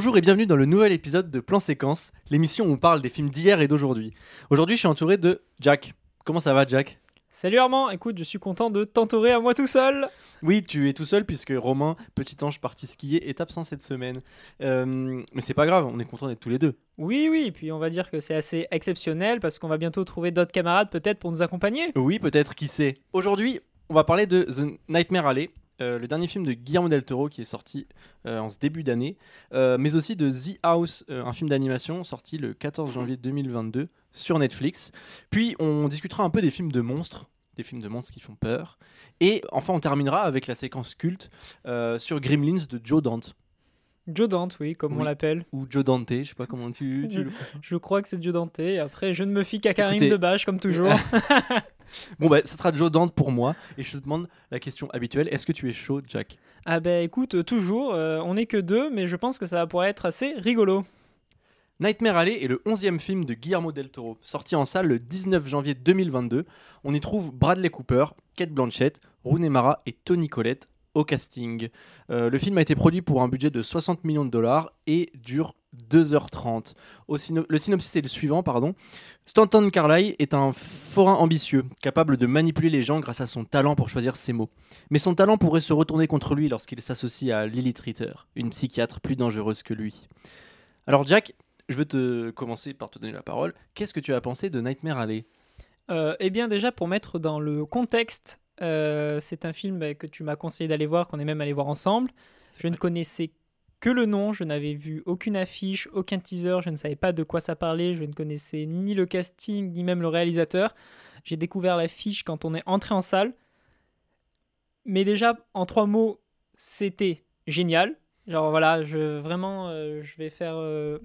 Bonjour et bienvenue dans le nouvel épisode de Plan Séquence, l'émission où on parle des films d'hier et d'aujourd'hui. Aujourd'hui, je suis entouré de Jack. Comment ça va, Jack? Salut Armand, écoute, je suis content de t'entourer à moi tout seul. Oui, tu es tout seul puisque Romain, petit ange parti skier, est absent cette semaine. Euh, mais c'est pas grave, on est content d'être tous les deux. Oui, oui, et puis on va dire que c'est assez exceptionnel parce qu'on va bientôt trouver d'autres camarades peut-être pour nous accompagner. Oui, peut-être, qui sait. Aujourd'hui, on va parler de The Nightmare Alley, euh, le dernier film de Guillermo del Toro qui est sorti euh, en ce début d'année, euh, mais aussi de The House, un film d'animation sorti le 14 janvier 2022 sur Netflix. Puis on discutera un peu des films de monstres, des films de monstres qui font peur. Et enfin, on terminera avec la séquence culte sur Gremlins de Joe Dante. Joe Dante, oui, comme on l'appelle. Ou Joe Dante, je sais pas comment tu, tu le Je crois que c'est Joe Dante. Après, je ne me fie qu'à Karim Écoutez, Debache, comme toujours. Bon, bah, ça sera Joe Dante pour moi. Et je te demande la question habituelle est-ce que tu es chaud, Jack? Ah ben écoute, euh, toujours, euh, on n'est que deux, mais je pense que ça pourrait être assez rigolo. Nightmare Alley est le 11e film de Guillermo del Toro, sorti en salle le 19 janvier 2022. On y trouve Bradley Cooper, Kate Blanchett, Rooney Mara et Tony Collette au casting. Euh, le film a été produit pour un budget de 60 millions de dollars et dure 2h30. Au syno- le synopsis est le suivant, pardon. Stanton Carlyle est un forain ambitieux, capable de manipuler les gens grâce à son talent pour choisir ses mots. Mais son talent pourrait se retourner contre lui lorsqu'il s'associe à Lilith Ritter, une psychiatre plus dangereuse que lui. Alors Jack, je veux te commencer par te donner la parole. Qu'est-ce que tu as pensé de Nightmare Alley? Euh, eh bien déjà, pour mettre dans le contexte, euh, c'est un film bah, que tu m'as conseillé d'aller voir, qu'on est même allé voir ensemble. Je ne connaissais que le nom, je n'avais vu aucune affiche, aucun teaser, je ne savais pas de quoi ça parlait, je ne connaissais ni le casting, ni même le réalisateur. J'ai découvert l'affiche quand on est entré en salle. Mais déjà, en trois mots, c'était génial. Genre voilà, je, vraiment, euh, je vais faire euh,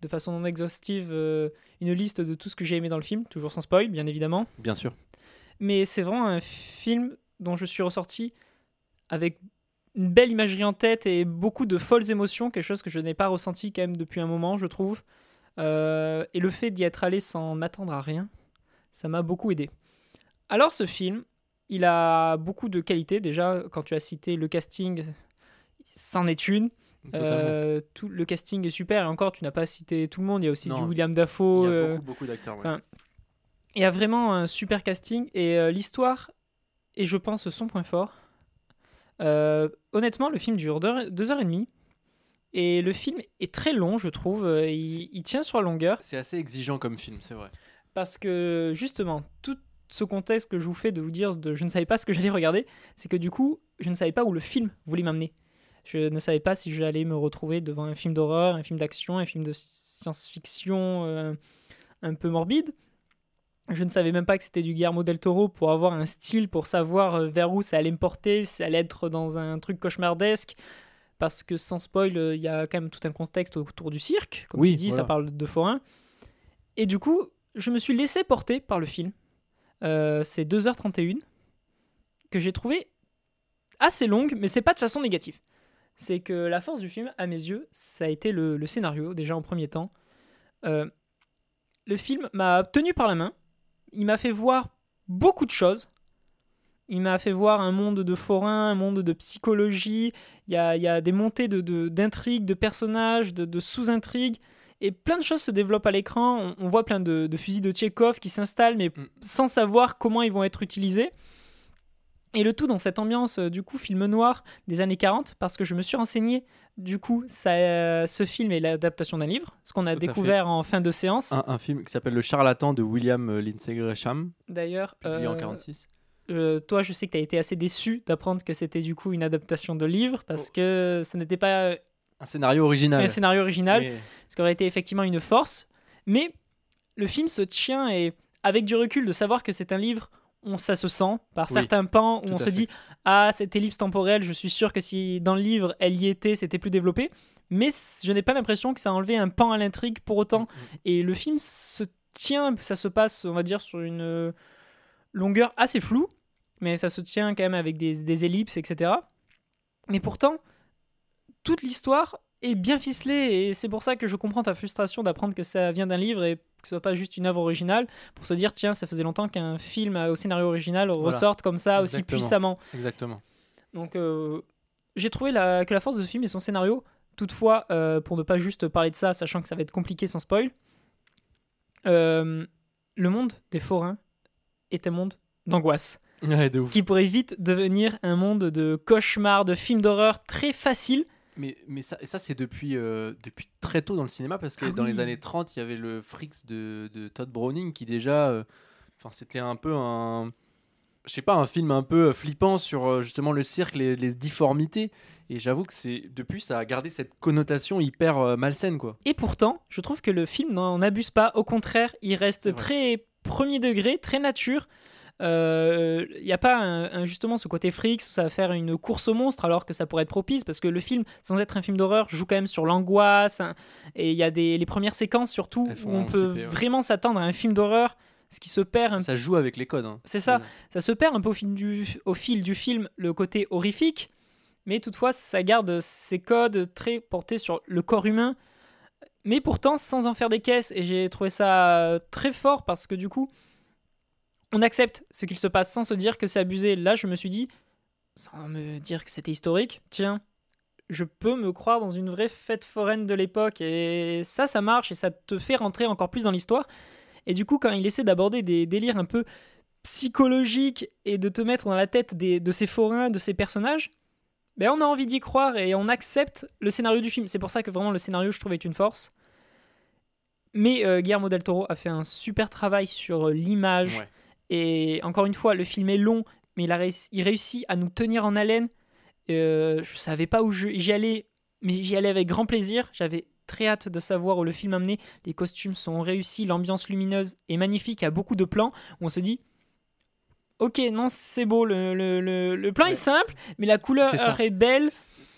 de façon non exhaustive euh, une liste de tout ce que j'ai aimé dans le film, toujours sans spoil, bien évidemment. Bien sûr. Mais c'est vraiment un film dont je suis ressorti avec une belle imagerie en tête et beaucoup de folles émotions, quelque chose que je n'ai pas ressenti quand même depuis un moment, je trouve. Euh, et le fait d'y être allé sans m'attendre à rien, ça m'a beaucoup aidé. Alors ce film, il a beaucoup de qualités. Déjà, quand tu as cité le casting, c'en est une. Euh, tout, le casting est super. Et encore, tu n'as pas cité tout le monde. Il y a aussi Non, du William Il Dafoe. y a euh, beaucoup, beaucoup d'acteurs. ouais. il y a vraiment un super casting et l'histoire est, je pense, son point fort. Euh, honnêtement, le film dure deux, heures- deux heures et demie et le film est très long, je trouve. Euh, Il, il tient sur la longueur C'est assez exigeant comme film, c'est vrai. parce que justement, tout ce contexte que je vous fais de vous dire de je ne savais pas ce que j'allais regarder, c'est que du coup, je ne savais pas où le film voulait m'amener. Je ne savais pas si j'allais me retrouver devant un film d'horreur, un film d'action, un film de science-fiction euh, un peu morbide. Je ne savais même pas que c'était du Guillermo del Toro pour avoir un style, pour savoir euh, vers où ça allait me porter, si ça allait être dans un truc cauchemardesque. Parce que sans spoil, euh, il y a quand même tout un contexte autour du cirque. Comme Oui, tu dis, voilà. ça parle de forains. Et du coup, je me suis laissé porter par le film. Euh, c'est 2h31 que j'ai trouvé assez longue, mais c'est pas de façon négative. C'est que la force du film, à mes yeux, ça a été le, le scénario, déjà en premier temps. Euh, le film m'a tenu par la main, il m'a fait voir beaucoup de choses. Il m'a fait voir un monde de forains, un monde de psychologie. Il y a, il y a des montées de, de- d'intrigues, de, personnages, de, de sous-intrigues. Et plein de choses se développent à l'écran. On, on voit plein de, de fusils de Tchekhov qui s'installent, mais Mm. sans savoir comment ils vont être utilisés. Et le tout dans cette ambiance, euh, du coup, film noir des années 40, parce que je me suis renseigné. Du coup, ça, euh, ce film est l'adaptation d'un livre, ce qu'on a Tout découvert en fin de séance. Un, un film qui s'appelle Le Charlatan de William euh, Lindsay Gresham, D'ailleurs, publié en euh, 46. euh, toi, je sais que tu as été assez déçu d'apprendre que c'était du coup une adaptation de livre, parce Oh. que ce n'était pas Un scénario original. un scénario original, ce qui aurait été effectivement une force. Mais le film se tient et avec du recul de savoir que c'est un livre, on ça se sent par Oui, certains pans où on se fait. dit ah cette ellipse temporelle, je suis sûr que si dans le livre elle y était, c'était plus développé. Mais je n'ai pas l'impression que ça a enlevé un pan à l'intrigue pour autant. Mm, Et le film se tient, ça se passe, on va dire, sur une euh, longueur assez floue, mais ça se tient quand même avec des, des ellipses, etc. Mais pourtant, toute l'histoire est bien ficelée et c'est pour ça que je comprends ta frustration d'apprendre que ça vient d'un livre et que ce soit pas juste une œuvre originale pour se dire tiens ça faisait longtemps qu'un film au scénario original ressorte comme ça aussi puissamment Exactement. donc euh, j'ai trouvé la- que la force de ce film et son scénario Toutefois, euh, pour ne pas juste parler de ça, sachant que ça va être compliqué sans spoil, euh, le monde des forains est un monde d'angoisse Ouais, qui pourrait vite devenir un monde de cauchemar, de films d'horreur très facile. Mais, mais ça, et ça c'est depuis, euh, depuis très tôt dans le cinéma, parce que Ah dans oui. les années 30, il y avait le Freaks de, de Todd Browning qui déjà. euh, Enfin, c'était un peu un. Je sais pas, un film un peu flippant sur euh, justement le cirque, les, les difformités. Et j'avoue que c'est depuis, ça a gardé cette connotation hyper euh, malsaine, quoi. Et pourtant, je trouve que le film n'en abuse pas. Au contraire, il reste très premier degré, très nature. Il n'y a pas un- un- justement ce côté freaks où ça va faire une course au monstre alors que ça pourrait être propice parce que le film, sans être un film d'horreur, joue quand même sur l'angoisse. hein, et il y a des, les premières séquences surtout où on peut flipper, ouais. vraiment s'attendre à un film d'horreur, ce qui se perd un Ça joue avec les codes. hein. C'est ça. ça se perd un peu au fil, du, au fil du film, le côté horrifique, mais toutefois, ça garde ses codes très portés sur le corps humain, mais pourtant sans en faire des caisses. Et j'ai trouvé ça très fort parce que du coup, on accepte ce qu'il se passe sans se dire que c'est abusé. Là, je me suis dit, sans me dire que c'était historique, tiens, je peux me croire dans une vraie fête foraine de l'époque. Et ça, ça marche et ça te fait rentrer encore plus dans l'histoire. Et du coup, quand il essaie d'aborder des délires un peu psychologiques et de te mettre dans la tête des- de ces forains, de ces personnages, ben on a envie d'y croire et on accepte le scénario du film. C'est pour ça que vraiment le scénario, je trouve, est une force. Mais euh, Guillermo del Toro a fait un super travail sur euh, l'image. Ouais. Et encore une fois, le film est long, mais il, a réussi, il réussit à nous tenir en haleine. Euh, je savais pas où j'y allais, mais j'y allais avec grand plaisir. J'avais très hâte de savoir où le film amenait. Les costumes sont réussis, l'ambiance lumineuse est magnifique. Il y a beaucoup de plans où on se dit Ok, non, c'est beau, le, le- le- le plan Ouais. est simple, mais la couleur est belle.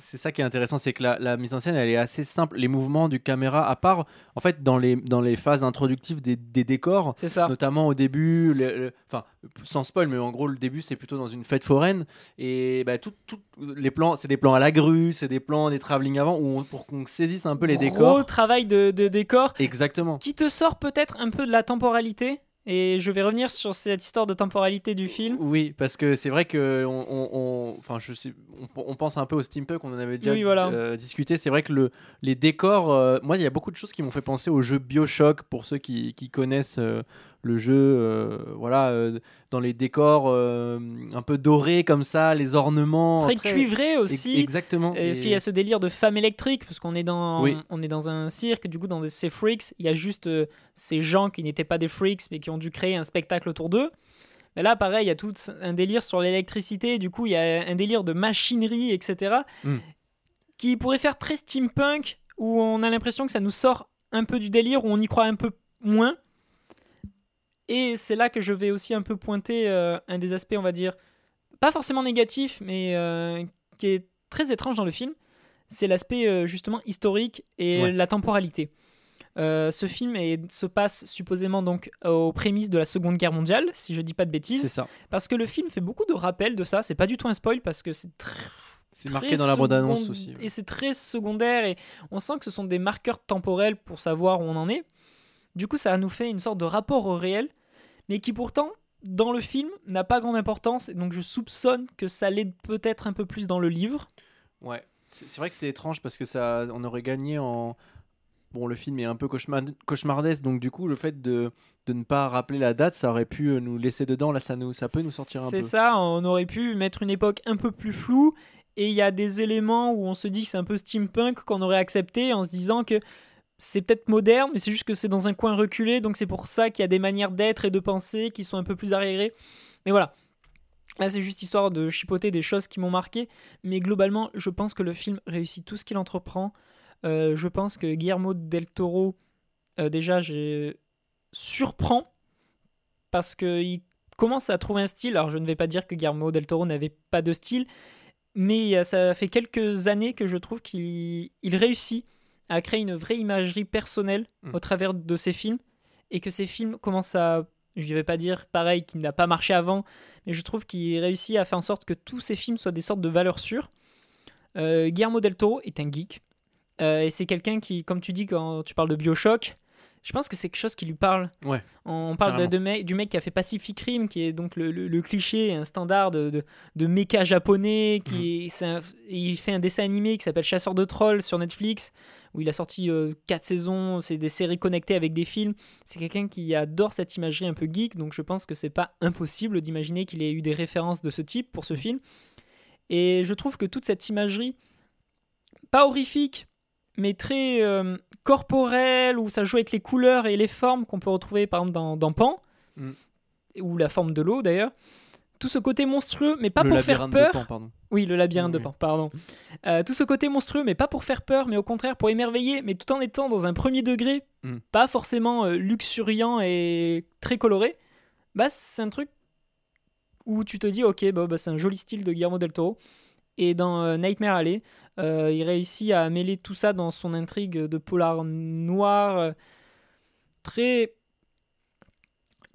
C'est ça qui est intéressant, c'est que la, la mise en scène, elle est assez simple. Les mouvements du caméra, à part, en fait, dans les, dans les phases introductives des, des décors, C'est ça. notamment au début, le- le- enfin, sans spoil, mais en gros, le début, c'est plutôt dans une fête foraine. Et bah, tout, tout- les plans, c'est des plans à la grue, c'est des plans des travelling avant, où on- pour qu'on saisisse un peu les Gros décors. travail de, de décor Exactement. qui te sort peut-être un peu de la temporalité? Et je vais revenir sur cette histoire de temporalité du film. Oui, parce que c'est vrai que on, on- on- enfin, je sais, on, on pense un peu au steampunk, on en avait déjà Oui, voilà. euh, discuté. C'est vrai que le, les décors, euh, moi, il y a beaucoup de choses qui m'ont fait penser au jeu Bioshock pour ceux qui, qui connaissent euh, le jeu. euh, voilà, euh, dans les décors euh, un peu dorés comme ça, les ornements Très cuivré Ex- aussi. Exactement. Est-ce Et- qu'il y a ce délire de femme électrique Parce qu'on est dans, Oui. on est dans un cirque, du coup, dans ces freaks, il y a juste ces gens qui n'étaient pas des freaks, mais qui ont dû créer un spectacle autour d'eux. Mais là, pareil, il y a tout un délire sur l'électricité, du coup, il y a un délire de machinerie, etc. Mm. Qui pourrait faire très steampunk, où on a l'impression que ça nous sort un peu du délire, où on y croit un peu moins. Et c'est là que je vais aussi un peu pointer euh, un des aspects, on va dire, pas forcément négatif, mais euh, qui est très étrange dans le film, c'est l'aspect euh, justement historique et Ouais. la temporalité. Ce film est- se passe supposément donc aux prémices de la Seconde Guerre mondiale, si je dis pas de C'est bêtises, ça. parce que le film fait beaucoup de rappels de ça. C'est pas du tout un spoil parce que c'est très C'est marqué dans la bande-annonce aussi. Et c'est très secondaire et on sent que ce sont des marqueurs temporels pour savoir où on en est. Du coup, ça nous fait une sorte de rapport au réel, mais qui pourtant, dans le film, n'a pas grande importance. Et donc, je soupçonne que ça l'aide peut-être un peu plus dans le livre. Ouais, c'est vrai que c'est étrange parce que ça, on aurait gagné en. Bon, le film est un peu cauchemar- cauchemardesque, donc du coup, le fait de, de ne pas rappeler la date, ça aurait pu euh, nous laisser dedans. Là, ça, nous, ça peut nous sortir un peu. C'est ça, on aurait pu mettre une époque un peu plus floue. Et il y a des éléments où on se dit que c'est un peu steampunk qu'on aurait accepté en se disant que c'est peut-être moderne, mais c'est juste que c'est dans un coin reculé, donc c'est pour ça qu'il y a des manières d'être et de penser qui sont un peu plus arriérées. Mais voilà. Là, c'est juste histoire de chipoter des choses qui m'ont marqué. Mais globalement, je pense que le film réussit tout ce qu'il entreprend. Euh, je pense que Guillermo del Toro, euh, déjà, j'ai surprend parce qu'il commence à trouver un style. Alors, je ne vais pas dire que Guillermo del Toro n'avait pas de style, mais euh, ça fait quelques années que je trouve qu'il il réussit à créer une vraie imagerie personnelle Mm. au travers de ses films et que ces films commencent à. Je ne vais pas dire pareil qu'il n'a pas marché avant, mais je trouve qu'il réussit à faire en sorte que tous ces films soient des sortes de valeurs sûres. Euh, Guillermo del Toro est un geek. Euh, et c'est quelqu'un qui, comme tu dis quand tu parles de Bioshock, je pense que c'est quelque chose qui lui parle. Ouais, On parle de, carrément. de mec- du mec qui a fait Pacific Rim, qui est donc le, le- le cliché, un standard de, de, de méca japonais. Qui Mhm. un- il fait un dessin animé qui s'appelle Chasseur de trolls sur Netflix, où il a sorti 4 saisons. C'est des séries connectées avec des films. C'est quelqu'un qui adore cette imagerie un peu geek, donc je pense que c'est pas impossible d'imaginer qu'il ait eu des références de ce type pour ce film. Et je trouve que toute cette imagerie, pas horrifique, mais très euh, corporelle, où ça joue avec les couleurs et les formes qu'on peut retrouver par exemple dans, dans Pan, Mm. ou la forme de l'eau d'ailleurs. Tout ce côté monstrueux, mais pas le pour faire peur. de Pan, pardon. Oui, le labyrinthe de Oui. Pan, pardon. Euh, tout ce côté monstrueux, mais pas pour faire peur, mais au contraire pour émerveiller, mais tout en étant dans un premier degré, Mm. pas forcément euh, luxuriant et très coloré. Bah, c'est un truc où tu te dis, ok, bah, bah, c'est un joli style de Guillermo del Toro. Et dans euh, Nightmare Alley, euh, il réussit à mêler tout ça dans son intrigue de polar noir, euh, très,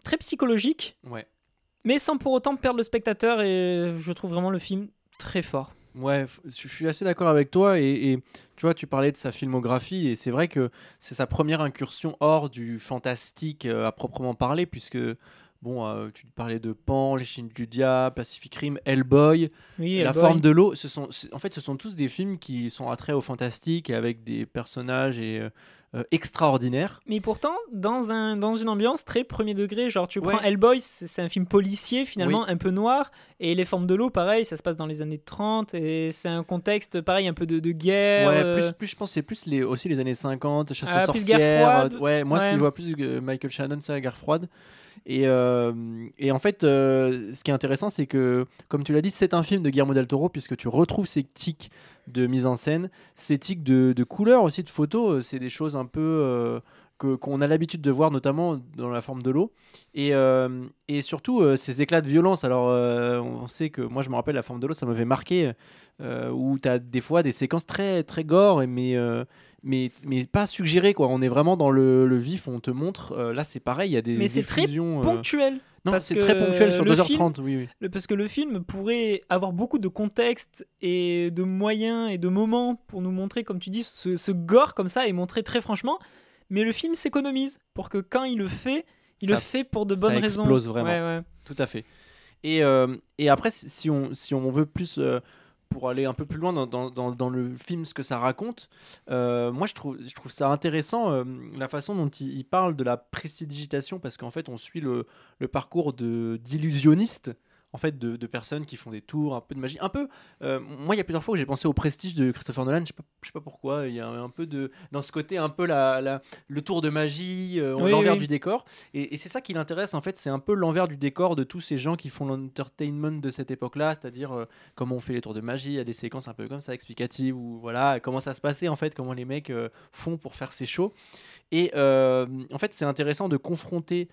très psychologique, Ouais. mais sans pour autant perdre le spectateur. Et je trouve vraiment le film très fort. Ouais, je suis assez d'accord avec toi et, et tu vois, tu parlais de sa filmographie et c'est vrai que c'est sa première incursion hors du fantastique à proprement parler puisque bon, euh, tu parlais de Pan, Les Chines du Diable, Pacific Rim, Hellboy, Oui, La forme de l'eau. Ce sont, c'est- en fait, ce sont tous des films qui sont attraits au fantastique et avec des personnages et, euh, euh, extraordinaires. Mais pourtant, dans, un, dans une ambiance très premier degré, genre tu Ouais. prends Hellboy, c'est un film policier finalement, un peu noir, et Les Formes de l'eau, pareil, ça se passe dans les années 30, et c'est un contexte, pareil, un peu de, de guerre. Ouais, euh, plus, plus je pense que c'est plus les, aussi les années 50, chasse Ah, aux sorcières. guerre froide. ouais, moi Ouais. je vois plus euh, Michael Shannon, ça, guerre froide. Et, euh, et en fait, euh, ce qui est intéressant, c'est que, comme tu l'as dit, c'est un film de Guillermo del Toro, puisque tu retrouves ces tics de mise en scène, ces tics de, de couleurs aussi, de photos. euh, C'est des choses un peu qu'on a l'habitude de voir, notamment dans la forme de l'eau. Et, euh, et surtout, euh, ces éclats de violence. Alors, euh, on sait que moi, je me rappelle, la forme de l'eau, ça m'avait marqué, où tu as des fois des séquences très, très gore, mais, mais, mais pas suggérées. Quoi. On est vraiment dans le, le vif, on te montre. là, c'est pareil, il y a des Mais c'est très ponctuel. Non, c'est très ponctuel sur le 2h30, oui, oui. Le- parce que le film pourrait avoir beaucoup de contexte et de moyens et de moments pour nous montrer, comme tu dis, ce, ce gore comme ça et montrer très franchement. Mais le film s'économise pour que quand il le fait, il Ça- le fait pour de ça bonnes raisons. explose vraiment. Ouais, ouais. Tout à fait. Et, euh, et après, si- on, si on veut plus, euh, pour aller un peu plus loin dans, dans, dans- dans le film, ce que ça raconte, euh, moi je trouve, je trouve ça intéressant la façon dont il, il parle de la prestidigitation, parce qu'en fait on suit le, le parcours d'illusionnistes. En fait, de, de personnes qui font des tours, un peu de magie. Un peu. euh, moi, il y a plusieurs fois où j'ai pensé au prestige de Christopher Nolan. Je sais pas, je sais pas pourquoi. Il y a un peu de. Dans ce côté, un peu la, la- le tour de magie, euh, Oui, l'envers oui. du décor. Et, et c'est ça qui l'intéresse, en fait, c'est un peu l'envers du décor de tous ces gens qui font l'entertainment de cette époque-là, c'est-à-dire euh, comment on fait les tours de magie, il y a des séquences un peu comme ça, explicatives, ou voilà, comment ça se passait, en fait, comment les mecs font pour faire ces shows. Et en fait, c'est intéressant de confronter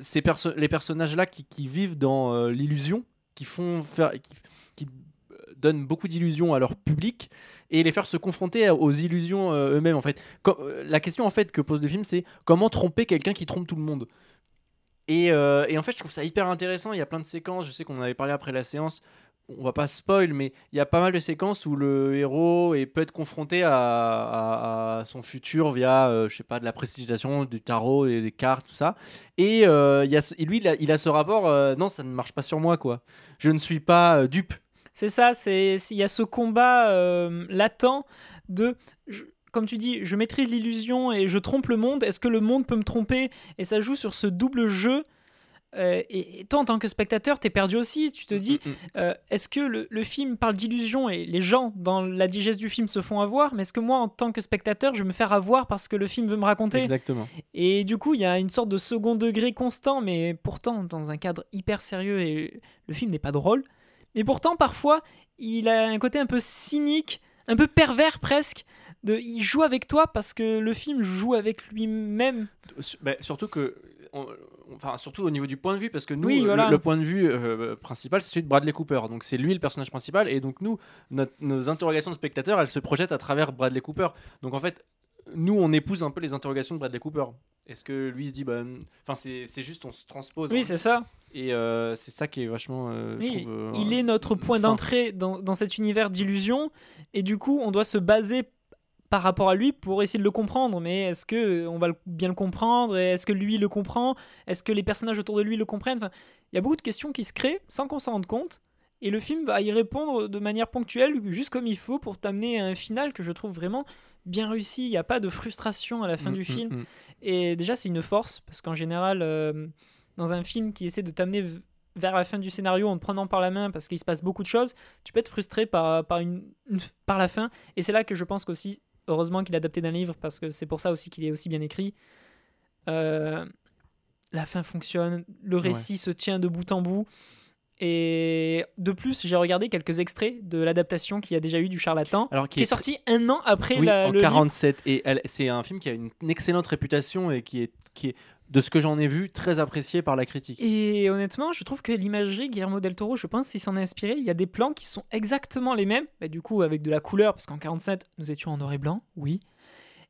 ces perso- les personnages-là qui, qui vivent dans euh, l'illusion, qui font faire... Qui, qui euh, donnent beaucoup d'illusions à leur public et les faire se confronter aux illusions euh, eux-mêmes en fait. Euh, la question en fait que pose le film c'est comment tromper quelqu'un qui trompe tout le monde. Euh, et en fait je trouve ça hyper intéressant, il y a plein de séquences, je sais qu'on en avait parlé après la séance, on va pas spoil mais il y a pas mal de séquences où le héros est, peut être confronté à, son futur via euh, je sais pas de la prestigitation, du tarot et des cartes tout ça. Et, euh, il a lui il a, ce rapport euh, non ça ne marche pas sur moi quoi. Je ne suis pas euh, dupe. C'est ça, il y a ce combat latent de comme tu dis, je maîtrise l'illusion et je trompe le monde. Est-ce que le monde peut me tromper? Et ça joue sur ce double jeu. Euh, et, et toi, en tant que spectateur, t'es perdu aussi. Tu te dis, Mm, mm. euh, est-ce que le, le film parle d'illusion et les gens dans la digeste du film se font avoir Mais est-ce que moi, en tant que spectateur, je vais me faire avoir parce que le film veut me raconter? Exactement. et du coup, il y a une sorte de second degré constant, mais pourtant dans un cadre hyper sérieux et le film n'est pas drôle. Mais pourtant, parfois, il a un côté un peu cynique, un peu pervers presque. De, il joue avec toi parce que le film joue avec lui-même. Bah, surtout que. on- Enfin, surtout au niveau du point de vue, parce que nous, Oui, le- voilà. le, point de vue euh, principal, c'est celui de Bradley Cooper. Donc, c'est lui le personnage principal. Et donc, nous, notre- nos interrogations de spectateurs, elles se projettent à travers Bradley Cooper. Donc, en fait, nous, on épouse un peu les interrogations de Bradley Cooper. Est-ce que lui se dit, bah, enfin, c'est c'est juste, on se transpose. Oui, hein. c'est ça. Et euh, c'est ça qui est vachement. euh, je Oui, trouve, euh, il est notre point d'entrée dans, dans cet univers d'illusion. Et du coup, on doit se baser par rapport à lui pour essayer de le comprendre. Mais est-ce que on va bien le comprendre Est-ce que lui le comprend? Est-ce que les personnages autour de lui le comprennent? Enfin, Il y a beaucoup de questions qui se créent sans qu'on s'en rende compte. Et le film va y répondre de manière ponctuelle, juste comme il faut, pour t'amener à un final que je trouve vraiment bien réussi. Il n'y a pas de frustration à la fin Mm, du mm, film. mm. Et déjà, c'est une force, parce qu'en général, euh, dans un film qui essaie de t'amener vers la fin du scénario en te prenant par la main, parce qu'il se passe beaucoup de choses, tu peux être frustré par, par, une- par la fin. Et c'est là que je pense qu'aussi, heureusement qu'il est adapté d'un livre, parce que c'est pour ça aussi qu'il est aussi bien écrit. Euh, la fin fonctionne, le récit se tient de bout en bout. Et de plus, j'ai regardé quelques extraits de l'adaptation qu'il y a déjà eu du Charlatan, Alors qui est sorti un an après oui, la, en le livre. 47 et c'est un film qui a une, une excellente réputation et qui est qui est de ce que j'en ai vu très apprécié par la critique. Et honnêtement, je trouve que l'imagerie, Guillermo del Toro, je pense qu'il s'en est inspiré. Il y a des plans qui sont exactement les mêmes, mais du coup avec de la couleur, parce qu'en 47, nous étions en noir et blanc, oui.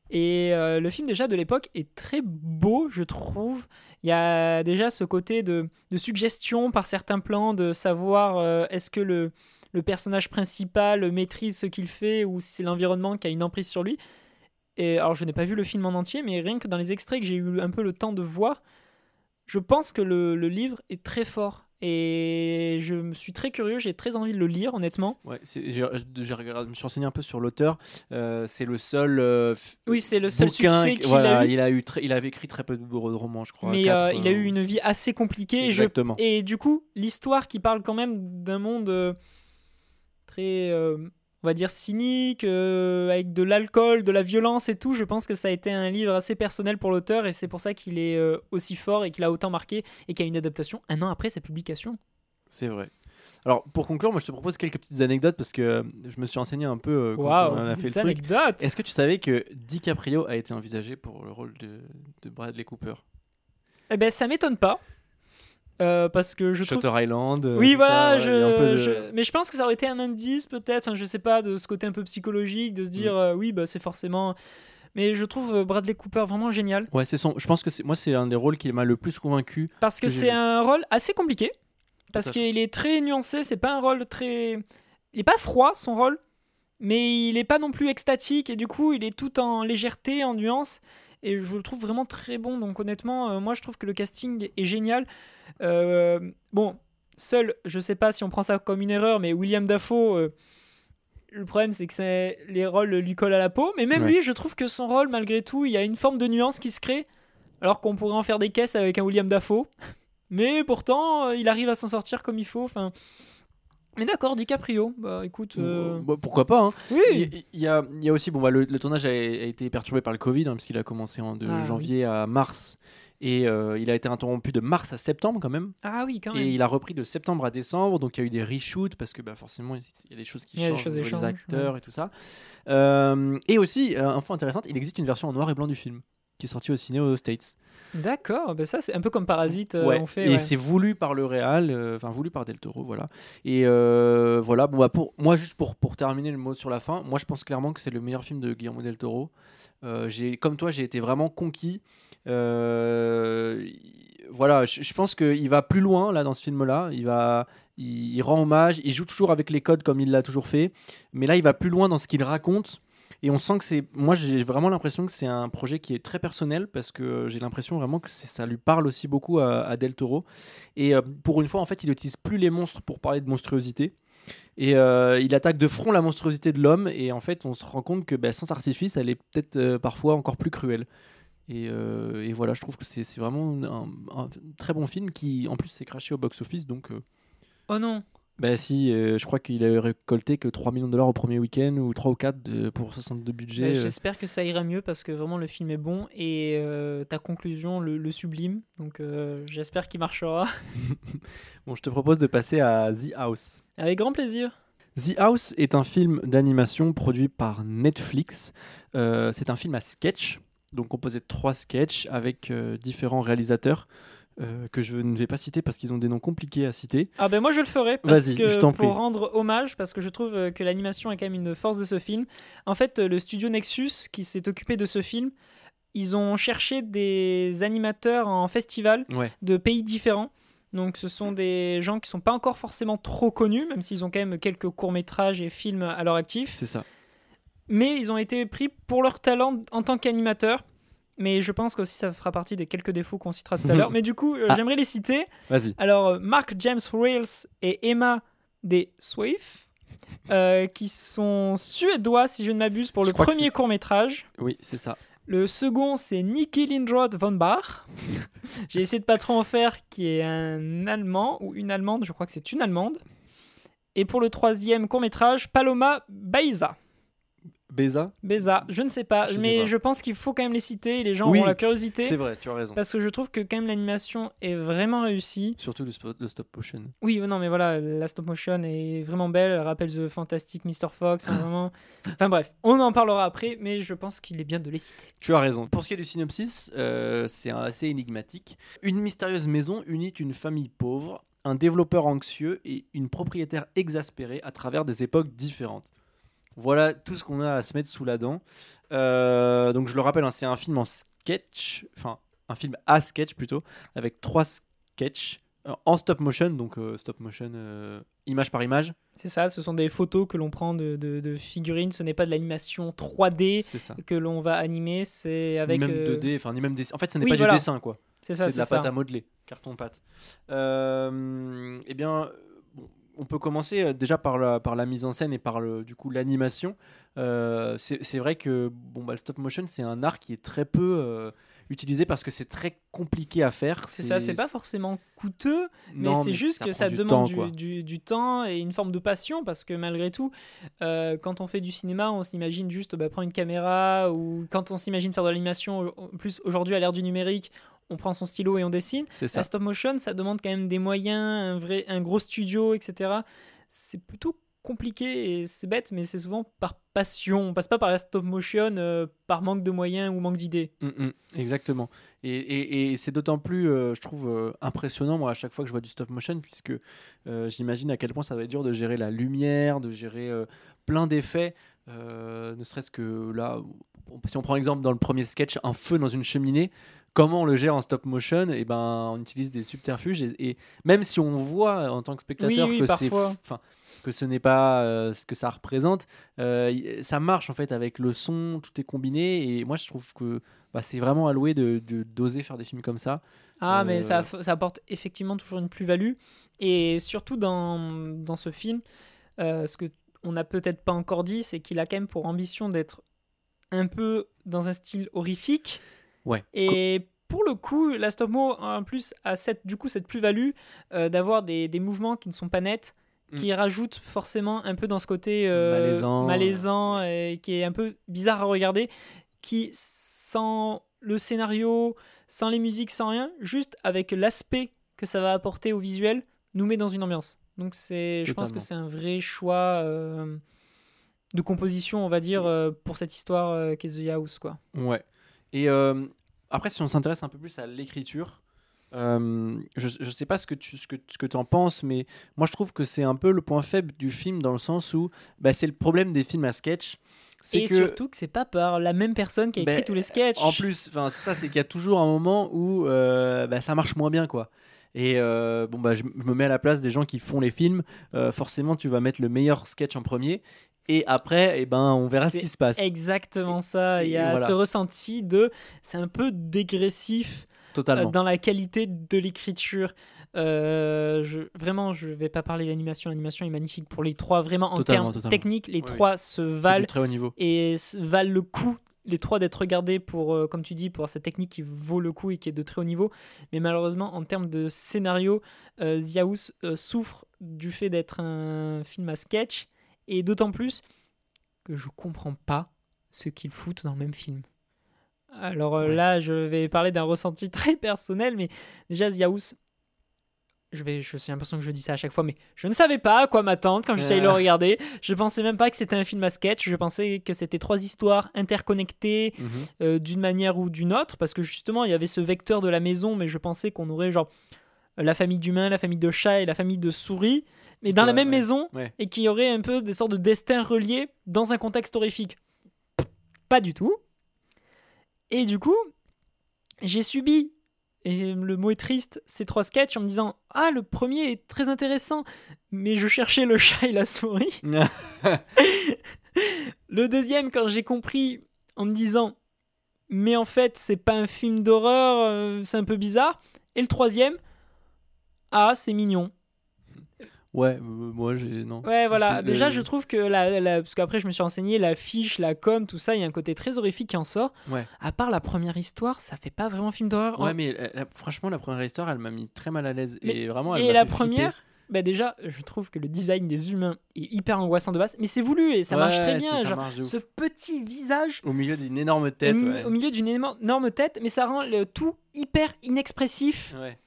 Et euh, le film déjà de l'époque est très beau, je trouve. Il y a déjà ce côté de, de suggestion par certains plans, de savoir euh, est-ce que le, le personnage principal maîtrise ce qu'il fait ou si c'est l'environnement qui a une emprise sur lui. Et alors je n'ai pas vu le film en entier, mais rien que dans les extraits que j'ai eu un peu le temps de voir, je pense que le, le livre est très fort. Et je me suis très curieux, j'ai très envie de le lire, honnêtement. Ouais, c'est- j'ai- j'ai regardé- je me suis renseigné un peu sur l'auteur. Euh, c'est le seul. euh, f- Oui, c'est le seul succès qui- qu'il voilà, a eu. il a eu très- il avait écrit très peu de romans, je crois. Mais quatre, euh, il a euh, eu une vie assez compliquée. Et, je- Exactement. et du coup, l'histoire qui parle quand même d'un monde euh, très, euh, on va dire, cynique, euh, avec de l'alcool, de la violence et tout, je pense que ça a été un livre assez personnel pour l'auteur. Et c'est pour ça qu'il est euh, aussi fort et qu'il a autant marqué et qu'il y a une adaptation un an après sa publication. C'est vrai. Alors, pour conclure, moi, je te propose quelques petites anecdotes parce que euh, je me suis renseigné un peu euh, quand Waouh, on a fait le truc. anecdotes Est-ce que tu savais que DiCaprio a été envisagé pour le rôle de, de Bradley Cooper? Eh ben, ça m'étonne pas. Euh, parce que je trouve Shutter Island. euh, Oui, voilà, ça, je, de- je- mais je pense que ça aurait été un indice, peut-être, enfin, je sais pas, de ce côté un peu psychologique, de se Mm. dire, euh, oui, bah, c'est forcément. Mais je trouve Bradley Cooper vraiment génial. Ouais, c'est son. Je pense que c'est moi, c'est un des rôles qui m'a le plus convaincu. Parce que Que c'est un rôle assez compliqué. Parce qu'il est très nuancé, c'est pas un rôle très. Il est pas froid, son rôle, mais il est pas non plus extatique, et du coup, il est tout en légèreté, en nuance. Et je le trouve vraiment très bon. Donc, honnêtement, euh, moi, je trouve que le casting est génial. Euh, bon, seul, je sais pas si on prend ça comme une erreur, mais William Dafoe. euh, le problème, c'est que c'est- les rôles lui collent à la peau. Mais même Ouais. lui, je trouve que son rôle, malgré tout, il y a une forme de nuance qui se crée. Alors qu'on pourrait en faire des caisses avec un William Dafoe. Mais pourtant, il arrive à s'en sortir comme il faut. Enfin. Mais d'accord, DiCaprio. Bah écoute. euh, Bah, pourquoi pas hein. Oui Il y, a, il y a aussi, bon, bah, le, le tournage a, a été perturbé par le Covid, hein, puisqu'il a commencé en, de Ah, janvier à mars. Et euh, il a été interrompu de mars à septembre quand même. Ah oui, quand même. Et il a repris de septembre à décembre. Donc il y a eu des reshoots, parce que bah, forcément, il y a des choses qui a des changent choses des changent, acteurs et tout ça. Euh, et aussi, info intéressante, il existe une version en noir et blanc du film, qui est sortie au ciné aux States. D'accord, bah ça c'est un peu comme Parasite, euh, Ouais, on fait. et ouais. c'est voulu par le Real, euh, enfin voulu par Del Toro, voilà. Et euh, voilà, bon bah pour moi juste pour pour terminer le mot sur la fin, moi je pense clairement que c'est le meilleur film de Guillermo del Toro. J'ai comme toi, j'ai été vraiment conquis. Il- voilà, je, je pense qu'il va plus loin là dans ce film-là. Il va, il, il rend hommage, il joue toujours avec les codes comme il l'a toujours fait, mais là il va plus loin dans ce qu'il raconte. Et on sent que c'est. Moi, j'ai vraiment l'impression que c'est un projet qui est très personnel parce que j'ai l'impression vraiment que ça lui parle aussi beaucoup à, Del Toro. Et euh, pour une fois, en fait, il n'utilise plus les monstres pour parler de monstruosité. Et euh, il attaque de front la monstruosité de l'homme. Et en fait, on se rend compte que bah, sans artifice, elle est peut-être euh, parfois encore plus cruelle. Et, voilà, je trouve que c'est vraiment un, un très bon film qui, en plus, s'est craché au box-office. Donc, Oh non. Bah si, euh, je crois qu'il a récolté que 3 millions de dollars au premier week-end ou 3 ou 4 de, pour 62 budget. Bah, euh. J'espère que ça ira mieux parce que vraiment le film est bon et euh, ta conclusion le, le sublime. Donc euh, j'espère qu'il marchera. Bon, je te propose de passer à The House. Avec grand plaisir. The House est un film d'animation produit par Netflix. C'est un film à sketch, donc composé de trois sketchs avec différents réalisateurs euh, que je ne vais pas citer parce qu'ils ont des noms compliqués à citer. Ah ben moi je le ferai parce Vas-y, que je t'en pour prie. rendre hommage parce que je trouve euh, que l'animation est quand même une force de ce film. En fait, euh, le studio Nexus qui s'est occupé de ce film, ils ont cherché des animateurs en festival Ouais. de pays différents. Donc ce sont des gens qui sont pas encore forcément trop connus, même s'ils ont quand même quelques courts-métrages et films à leur actif. C'est ça. mais ils ont été pris pour leur talent en tant qu'animateurs. Mais je pense qu'aussi ça fera partie des quelques défauts qu'on citera tout à l'heure. Mais du coup, euh, Ah. j'aimerais les citer. Vas-y. Alors, euh, Mark James Rails et Emma De Swift, euh, qui sont suédois, si je ne m'abuse, pour Je le que premier c'est- court-métrage. Oui, c'est ça. Le second, c'est Niki Lindroth von Bach. J'ai essayé de pas trop en faire, qui est un Allemand ou une Allemande, je crois que c'est une Allemande. Et pour le troisième court-métrage, Paloma Baiza. Beza Beza, je ne sais pas, Je sais mais pas. je pense qu'il faut quand même les citer, les gens Oui, auront la curiosité. C'est vrai, tu as raison. Parce que je trouve que quand même l'animation est vraiment réussie. Surtout le, stop motion. Oui, non, mais voilà, la stop motion est vraiment belle. Elle rappelle The Fantastic Mr. Fox. enfin, vraiment... Enfin bref, on en parlera après, mais je pense qu'il est bien de les citer. Tu as raison. Pour ce qui est du synopsis, euh, c'est assez énigmatique. Une mystérieuse maison unit une famille pauvre, un développeur anxieux et une propriétaire exaspérée à travers des époques différentes. Voilà tout ce qu'on a à se mettre sous la dent. Euh, donc je le rappelle, hein, c'est un film en sketch, enfin un film à sketch plutôt, avec trois sketchs euh, en stop motion, donc euh, stop motion euh, image par image. C'est ça, ce sont des photos que l'on prend de, de- de figurines. Ce n'est pas de l'animation 3D C'est ça. que l'on va animer, c'est avec. ni même euh, 2D, enfin ni même dessin. En fait, ce n'est oui, pas voilà. du dessin quoi. C'est ça, c'est de la ça. pâte à modeler, carton pâte. Eh bien, on peut commencer euh, déjà par la, par la mise en scène et par le, du coup l'animation. Euh, c'est vrai que bon, bah, le stop motion, c'est un art qui est très peu euh, utilisé parce que c'est très compliqué à faire. C'est ça, c'est pas forcément coûteux, mais c'est juste que ça du demande temps, du, du- du temps et une forme de passion parce que malgré tout, euh, quand on fait du cinéma, on s'imagine juste bah, prendre une caméra ou quand on s'imagine faire de l'animation, plus aujourd'hui à l'ère du numérique, on prend son stylo et on dessine. La stop motion, ça demande quand même des moyens, un, vrai, un gros studio, etc. C'est plutôt compliqué et c'est bête, mais c'est souvent par passion. On passe pas par la stop motion euh, par manque de moyens ou manque d'idées. Mm, mm, exactement. Et, et- et c'est d'autant plus, euh, je trouve, euh, impressionnant, moi, à chaque fois que je vois du stop motion, puisque j'imagine à quel point ça va être dur de gérer la lumière, de gérer plein d'effets. ne serait-ce que là, si on prend exemple dans le premier sketch, un feu dans une cheminée, comment on le gère en stop motion Et ben, on utilise des subterfuges. Et, et même si on voit en tant que spectateur oui, que c'est parfois. que ce n'est pas euh, ce que ça représente. Euh, ça marche en fait avec le son, tout est combiné et moi je trouve que bah, c'est vraiment alloué de de- d'oser faire des films comme ça. Ah, mais Euh, ça, ça apporte effectivement toujours une plus-value. Et surtout dans, dans ce film, ce que on n'a peut-être pas encore dit, c'est qu'il a quand même pour ambition d'être un peu dans un style horrifique. Ouais. Et pour le coup, la stop mo en plus a cette, du coup cette plus-value euh, d'avoir des, des mouvements qui ne sont pas nets, qui rajoutent forcément un peu dans ce côté euh, Mm. Malaisant. malaisant et qui est un peu bizarre à regarder, qui sans le scénario, sans les musiques, sans rien, juste avec l'aspect que ça va apporter au visuel, nous met dans une ambiance. Donc c'est, je pense que c'est un vrai choix euh, de composition, on va dire, euh, pour cette histoire qu'est The House, quoi. Ouais. Et euh, après, si on s'intéresse un peu plus à l'écriture, euh, je ne sais pas ce que tu ce que, ce que en penses, mais moi je trouve que c'est un peu le point faible du film dans le sens où bah, c'est le problème des films à sketch. Et que surtout que c'est pas par la même personne qui a écrit Ben, tous les sketchs. En plus, enfin ça, c'est qu'il y a toujours un moment où euh, bah, ça marche moins bien, quoi. Et euh, bon bah je je me mets à la place des gens qui font les films. Forcément, tu vas mettre le meilleur sketch en premier, et après, eh ben on verra ce qui se passe. Exactement ça. Il y a voilà. ce ressenti de. C'est un peu dégressif euh, Totalement. dans la qualité de l'écriture. Euh, je, vraiment, je vais pas parler de l'animation. L'animation est magnifique pour les trois. Vraiment, en Totalement, termes totalement. techniques, les Oui, trois se valent très haut niveau. et valent le coup. Les trois d'être regardés pour, euh, comme tu dis, pour cette technique qui vaut le coup et qui est de très haut niveau. Mais malheureusement, en termes de scénario, euh, The House euh, souffre du fait d'être un film à sketch. Et d'autant plus que je comprends pas ce qu'ils foutent dans le même film. Alors euh, Ouais. là, je vais parler d'un ressenti très personnel, mais déjà, House, je vais, je j'ai l'impression que je dis ça à chaque fois, mais je ne savais pas à quoi m'attendre quand j'essayais de le Ah. regarder. Je pensais même pas que c'était un film à sketch. Je pensais que c'était trois histoires interconnectées Mhm. euh, d'une manière ou d'une autre, parce que justement, il y avait ce vecteur de la maison, mais je pensais qu'on aurait genre la famille d'humains, la famille de chats et la famille de souris, mais dans la même ouais, maison, ouais. et qui aurait un peu des sortes de destins reliés dans un contexte horrifique. Pas du tout. Et du coup, j'ai subi, et le mot est triste, ces trois sketchs en me disant Ah, le premier est très intéressant, mais je cherchais le chat et la souris. Le deuxième, quand j'ai compris en me disant, mais en fait, c'est pas un film d'horreur, euh, c'est un peu bizarre. Et le troisième, ah, c'est mignon. Ouais, euh, moi j'ai. Non. Ouais, voilà. Déjà, le- je trouve que la, la- parce qu'après, je me suis renseigné, la fiche, la com, tout ça, il y a un côté très horrifique qui en sort. Ouais. À part la première histoire, ça fait pas vraiment film d'horreur. Ouais, mais euh, la- franchement, la première histoire, elle m'a mis très mal à l'aise. Mais- Et vraiment, elle Et la flipper. première, bah déjà, je trouve que le design des humains est hyper angoissant de base, mais c'est voulu et ça marche très bien. Genre, ce petit visage Au milieu d'une énorme tête. au, ouais. au milieu d'une énorme, énorme tête, mais ça rend le tout hyper inexpressif. Ouais.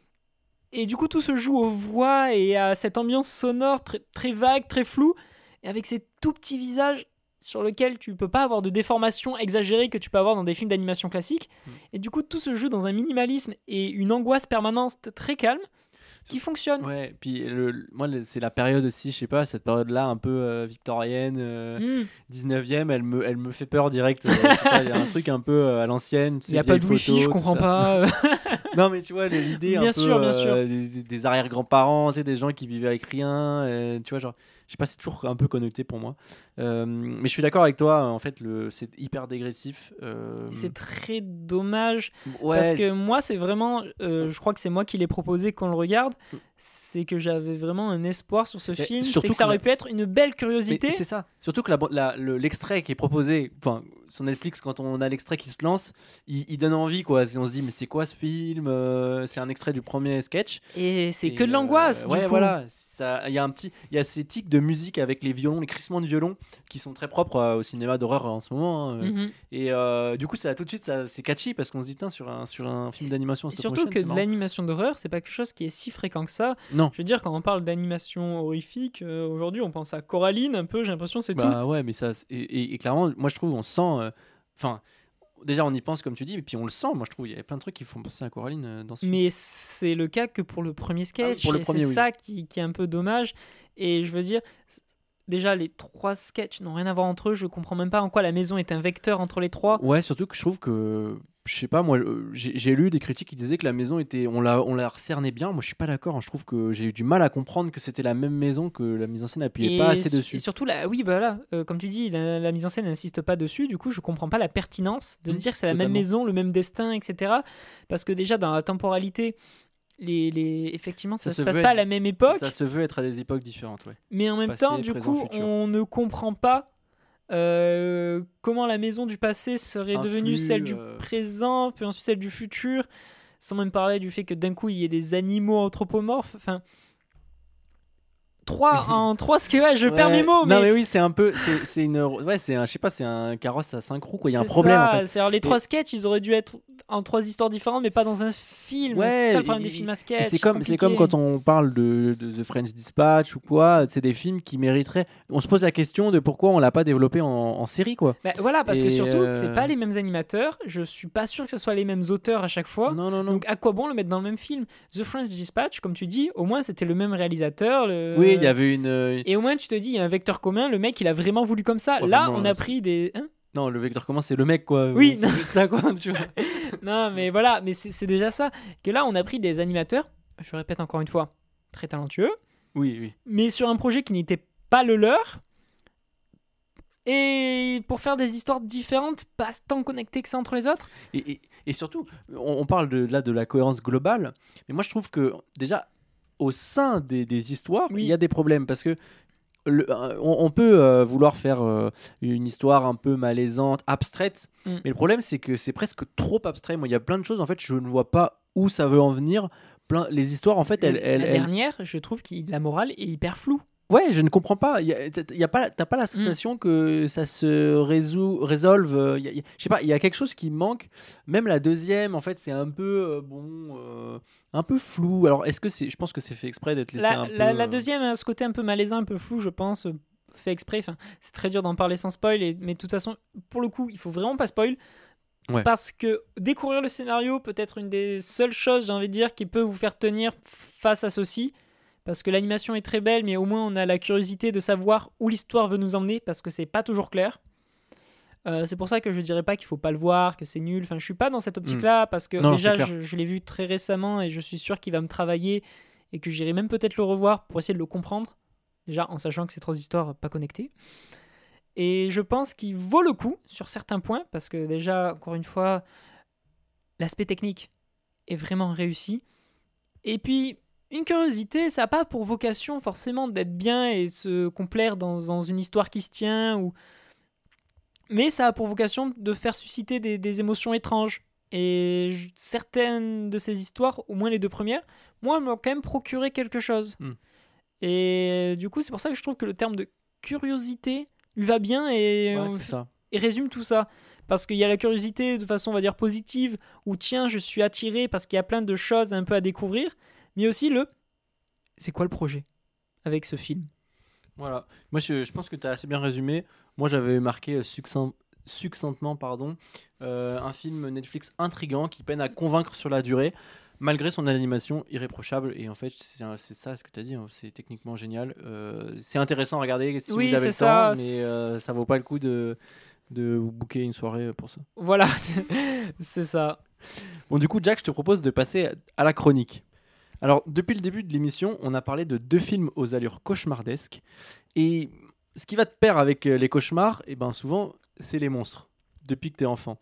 Et du coup, tout se joue aux voix et à cette ambiance sonore très, très vague, très floue, et avec ces tout petits visages sur lesquels tu peux pas avoir de déformation exagérée que tu peux avoir dans des films d'animation classiques. Mm. Et du coup, tout se joue dans un minimalisme et une angoisse permanente très calme qui fonctionne. Ouais, puis le, moi, c'est la période aussi, je sais pas, cette période-là un peu euh, victorienne, euh, Mm. 19e, elle me, elle me fait peur direct. euh, Il y a un truc un peu euh, à l'ancienne. Il n'y a pas de wifi, je comprends pas. Non, mais tu vois, les- l'idée un peu bien euh, sûr. des, des- des arrière-grands-parents, tu sais, des gens qui vivaient avec rien, euh, tu vois, genre, je sais pas, c'est toujours un peu connecté pour moi. Euh, mais je suis d'accord avec toi, en fait, le, c'est hyper dégressif. euh, C'est très dommage ouais, parce que moi, c'est vraiment, euh, je crois que c'est moi qui l'ai proposé qu'on le regarde, c'est que j'avais vraiment un espoir sur ce film, c'est que ça aurait la- pu être une belle curiosité. C'est ça. Surtout que l'extrait qui est proposé, enfin, sur Netflix, quand on a l'extrait qui se lance, il, il donne envie, quoi. On se dit, mais c'est quoi ce film C'est un extrait du premier sketch. Et c'est que de l'angoisse. ouais, coup. voilà. Il y a un petit, il y a ces tics de musique avec les violons, les crissements de violon, qui sont très propres euh, au cinéma d'horreur en ce moment. hein. Mhm. Et euh, du coup, ça tout de suite, c'est catchy parce qu'on se dit, putain, sur un, sur un film d'animation. Surtout que de l'animation d'horreur, c'est pas quelque chose qui est si fréquent que ça. Non. Je veux dire, quand on parle d'animation horrifique, euh, aujourd'hui, on pense à Coraline un peu, j'ai l'impression, c'est tout. Bah ouais, mais ça, et, et- et clairement, moi je trouve, on sent, enfin, déjà on y pense comme tu dis, et puis on le sent. Moi je trouve, il y a plein de trucs qui font penser à Coraline euh, dans ce film. Mais c'est le cas que pour le premier sketch. Ah pour le et premier, c'est oui. ça qui, qui est un peu dommage. Et je veux dire, déjà, les trois sketchs n'ont rien à voir entre eux. Je comprends même pas en quoi la maison est un vecteur entre les trois. Ouais, surtout que je trouve que, je sais pas, moi euh, j'ai lu des critiques qui disaient que la maison était, on la, on la cerné bien. Moi je suis pas d'accord. hein. Je trouve que j'ai eu du mal à comprendre que c'était la même maison que la mise en scène appuyait et, pas assez su- dessus. et surtout, la, oui, voilà, euh, comme tu dis, la, la mise en scène n'insiste pas dessus. Du coup, je comprends pas la pertinence de se dire que c'est la même maison, le même destin, etc. Parce que déjà, dans la temporalité, les, les... effectivement, ça, Ça se, se passe pas à la même époque. Ça se veut être à des époques différentes, ouais. Mais en même Passé, temps, du présent, coup, futur. on ne comprend pas euh, comment la maison du passé serait devenue celle du euh. présent, puis ensuite celle du futur, sans même parler du fait que d'un coup il y ait des animaux anthropomorphes. Enfin, trois en trois, ce que ouais, je perds mes mots, Non mais. mais oui, c'est un peu, c'est une, ouais, c'est un, je sais pas, c'est un carrosse à 5 roues quoi. Il y a un problème ça, en fait. c'est- alors, les trois sketchs, ils auraient dû être en trois histoires différentes, mais pas dans un film. Ouais, c'est ça le problème et- des films à Et sketch. c'est comme, c'est comme quand on parle de, de The French Dispatch ou quoi, c'est des films qui mériteraient. On se pose la question de pourquoi on l'a pas développé en, en série quoi. Bah, voilà, parce que Et, surtout, euh, c'est pas les mêmes animateurs. Je suis pas sûr que ce soit les mêmes auteurs à chaque fois. Non non non. Donc à quoi bon le mettre dans le même film? The French Dispatch, comme tu dis, au moins c'était le même réalisateur. le- Oui, il y avait une. euh, Et au moins tu te dis, il y a un vecteur commun, le mec il a vraiment voulu comme ça. Ouais, Là, vraiment, on là, a pris des. Hein Non, le vecteur commun c'est le mec quoi. Oui, c'est juste ça quoi. Tu vois. non, mais voilà, mais c'est c'est déjà ça. Que là, on a pris des animateurs, je répète encore une fois, très talentueux, Oui oui. mais sur un projet qui n'était pas le leur. Et pour faire des histoires différentes, pas tant connectées que ça entre les autres. Et, et- et surtout, on, on parle de, là de la cohérence globale, mais moi je trouve que déjà au sein des, des histoires, Oui. il y a des problèmes parce que le- euh, on, on peut euh, vouloir faire euh, une histoire un peu malaisante, abstraite, Mm. mais le problème c'est que c'est presque trop abstrait. Moi, il y a plein de choses en fait, je ne vois pas où ça veut en venir. Plein, les histoires en fait, elles, elles- la elles- dernière, je trouve que la morale est hyper floue. Ouais, je ne comprends pas. Il y a, y a pas, t'as pas la sensation que ça se résout, résolve. euh, je sais pas. Il y a quelque chose qui manque. Même la deuxième, en fait, c'est un peu euh, bon, euh, un peu flou. Alors, est-ce que c'est, je pense que c'est fait exprès d'être laissé La, un peu. la- deuxième a ce côté un peu malaisant, un peu flou, je pense, fait exprès. Enfin, c'est très dur d'en parler sans spoil, et- mais de toute façon, pour le coup, il faut vraiment pas spoil. Ouais. Parce que découvrir le scénario peut être une des seules choses, j'ai envie de dire, qui peut vous faire tenir face à ceci. Parce que l'animation est très belle, mais au moins on a la curiosité de savoir où l'histoire veut nous emmener, parce que c'est pas toujours clair. Euh, c'est pour ça que je dirais pas qu'il faut pas le voir, que c'est nul. Enfin, je suis pas dans cette optique-là, parce que Hmm. Non, déjà, je, je l'ai vu très récemment et je suis sûr qu'il va me travailler et que j'irai même peut-être le revoir pour essayer de le comprendre. Déjà, en sachant que c'est trois histoires pas connectées. Et je pense qu'il vaut le coup sur certains points, parce que déjà, encore une fois, l'aspect technique est vraiment réussi. Et puis, une curiosité, ça n'a pas pour vocation forcément d'être bien et se complaire dans, dans, une histoire qui se tient, ou... mais ça a pour vocation de faire susciter des, des émotions étranges. Et je- certaines de ces histoires, au moins les deux premières, moi, m'ont quand même procuré quelque chose. Hmm. Et du coup, c'est pour ça que je trouve que le terme de curiosité lui va bien et, Ouais, ça. et résume tout ça. Parce qu'il y a la curiosité de façon, on va dire, positive, où tiens, je suis attiré parce qu'il y a plein de choses un peu à découvrir, mais aussi le c'est quoi le projet avec ce film? Voilà. Moi, je, je pense que tu as assez bien résumé. Moi, j'avais marqué euh, succinct- succinctement pardon, euh, un film Netflix intrigant qui peine à convaincre sur la durée, malgré son animation irréprochable. Et en fait, c'est ça ce que tu as dit. hein. C'est techniquement génial. Euh, c'est intéressant à regarder si Oui, vous avez le c'est temps, ça. mais euh, ça vaut pas le coup de, de vous booker une soirée pour ça. Voilà, c'est ça. Bon, du coup, Jack, je te propose de passer à la chronique. Alors, depuis le début de l'émission, on a parlé de deux films aux allures cauchemardesques. Et ce qui va te perdre avec euh, les cauchemars, et ben souvent, c'est les monstres, depuis que tu es enfant.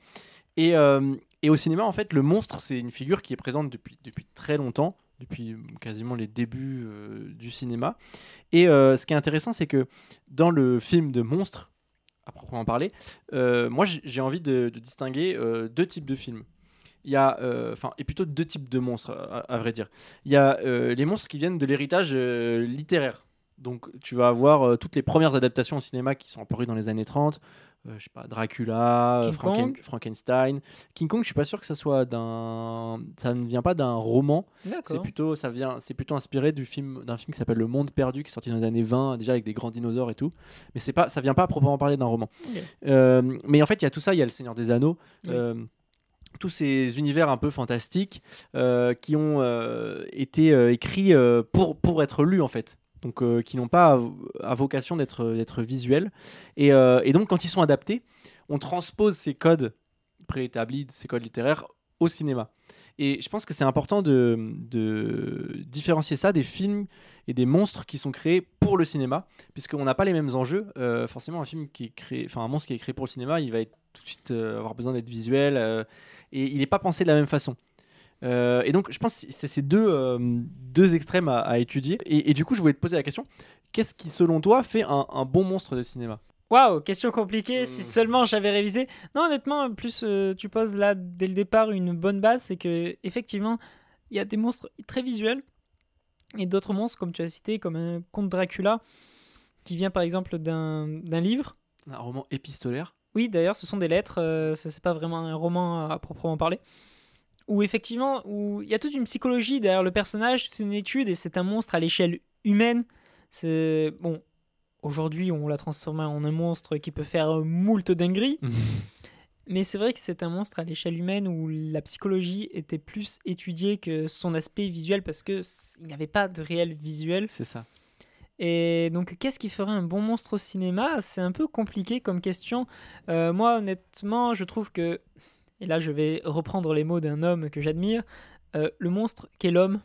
Et, euh, et au cinéma, en fait, le monstre, c'est une figure qui est présente depuis, depuis très longtemps, depuis quasiment les débuts euh, du cinéma. Et euh, ce qui est intéressant, c'est que dans le film de monstre, à proprement parler, euh, moi, j'ai envie de, de distinguer euh, deux types de films il y a, euh, enfin, et plutôt deux types de monstres, à, à vrai dire. Il y a euh, les monstres qui viennent de l'héritage euh, littéraire. Donc, tu vas avoir toutes les premières adaptations au cinéma qui sont apparues dans les années 30. Euh, je sais pas, Dracula, King Franken- Kong. Frankenstein. King Kong, je suis pas sûr que ça soit d'un. Ça ne vient pas d'un roman. C'est plutôt, ça vient, c'est plutôt inspiré du film, d'un film qui s'appelle Le Monde Perdu, qui est sorti dans les années 20, déjà avec des grands dinosaures et tout. Mais c'est pas, ça vient pas à proprement parler d'un roman. Mais en fait, il y a tout ça. Il y a Le Seigneur des Anneaux. Oui. Tous ces univers un peu fantastiques euh, qui ont euh, été euh, écrits pour, pour être lus en fait. Donc qui n'ont pas à, vocation d'être visuels. Et, et donc quand ils sont adaptés, on transpose ces codes préétablis, ces codes littéraires au cinéma. Et je pense que c'est important de, de différencier ça des films et des monstres qui sont créés pour le cinéma, puisqu'on n'a pas les mêmes enjeux. Forcément, un film qui est créé, enfin un monstre qui est créé pour le cinéma, il va être tout de suite avoir besoin d'être visuel et il n'est pas pensé de la même façon. Euh, et donc, je pense que c'est ces deux, euh, deux extrêmes à, à étudier. Et, et du coup, je voulais te poser la question qu'est-ce qui, selon toi, fait un, un bon monstre de cinéma? Waouh, question compliquée. Si Hmm. seulement j'avais révisé. Non, honnêtement, plus euh, tu poses là dès le départ une bonne base, c'est que effectivement, il y a des monstres très visuels et d'autres monstres, comme tu as cité, comme un conte Dracula, qui vient par exemple d'un d'un livre. Un roman épistolaire Oui, d'ailleurs, ce sont des lettres. euh, ce c'est pas vraiment un roman à proprement parler. Où effectivement, où il y a toute une psychologie derrière le personnage, toute une étude, et c'est un monstre à l'échelle humaine. C'est bon. Aujourd'hui, on l'a transformé en un monstre qui peut faire moult dingueries. Mais c'est vrai que c'est un monstre à l'échelle humaine où la psychologie était plus étudiée que son aspect visuel parce que il n'y avait pas de réel visuel. C'est ça. Et donc, qu'est-ce qui ferait un bon monstre au cinéma? C'est un peu compliqué comme question. Euh, moi, honnêtement, je trouve que, et là, je vais reprendre les mots d'un homme que j'admire, euh, le monstre qu'est l'homme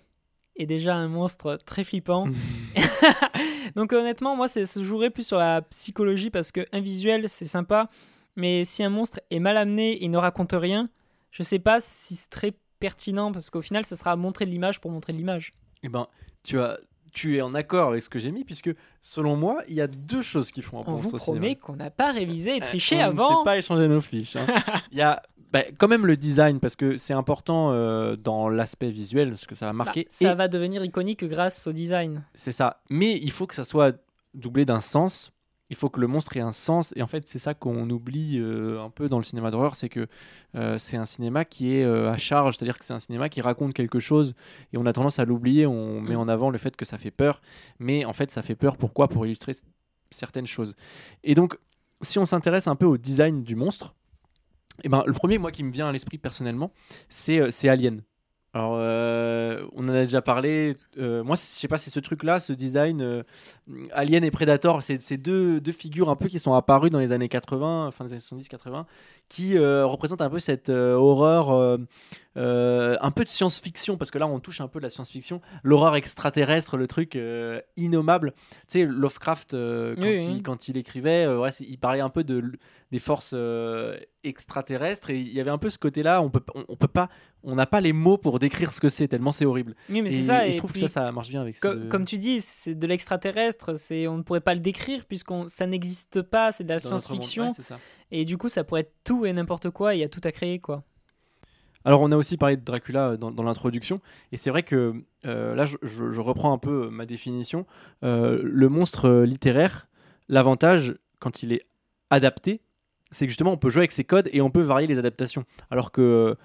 est déjà un monstre très flippant. donc, honnêtement, moi, ça se jouerait plus sur la psychologie parce que un visuel, c'est sympa, mais si un monstre est mal amené et ne raconte rien, je sais pas si c'est très pertinent parce qu'au final, ça sera montrer de l'image pour montrer de l'image. Eh ben, tu as. Tu es en accord avec ce que j'ai mis, puisque selon moi, il y a deux choses qui font un bon On vous au promet qu'on n'a pas révisé et triché On avant. ne sait pas échanger nos fiches. hein. Il y a bah, quand même le design, parce que c'est important euh, dans l'aspect visuel, ce que ça va Bah, marquer. ça Et va devenir iconique grâce au design. C'est ça. Mais il faut que ça soit doublé d'un sens. Il faut que le monstre ait un sens. Et en fait, c'est ça qu'on oublie euh, un peu dans le cinéma d'horreur, c'est que euh, c'est un cinéma qui est euh, à charge, c'est-à-dire que c'est un cinéma qui raconte quelque chose et on a tendance à l'oublier. On met Mm. en avant le fait que ça fait peur, mais en fait, ça fait peur. Pourquoi? Pour illustrer certaines choses. Et donc, si on s'intéresse un peu au design du monstre, eh ben, le premier, moi, qui me vient à l'esprit personnellement, c'est c'est Alien. Alors, euh, on en a déjà parlé. euh, moi, je sais pas, c'est ce truc-là, ce design euh, Alien et Predator, c'est deux, figures un peu qui sont apparues dans les années 80, fin des années 70-80, qui représentent un peu cette horreur un peu de science-fiction, parce que là on touche un peu de la science-fiction, l'horreur extraterrestre, le truc euh, innommable. Tu sais, Lovecraft, euh, quand, Oui, il, oui. quand il écrivait, euh, ouais, il parlait un peu de, des forces euh, extraterrestres, et il y avait un peu ce côté-là, on peut, on, on peut pas, on n'a pas les mots pour décrire ce que c'est, tellement c'est horrible. Oui, mais et, c'est ça. et et je trouve puis, que ça, ça marche bien avec ce- Comme tu dis, c'est de l'extraterrestre. C'est on ne pourrait pas le décrire puisqu'on ça n'existe pas. C'est de la science-fiction. Ouais, ça. et du coup, ça pourrait être tout et n'importe quoi. Il y a tout à créer, quoi. Alors, on a aussi parlé de Dracula euh, dans, dans l'introduction, et c'est vrai que euh, là, je, reprends un peu euh, ma définition. Le monstre littéraire, l'avantage, quand il est adapté, c'est que justement, on peut jouer avec ses codes et on peut varier les adaptations. Alors que,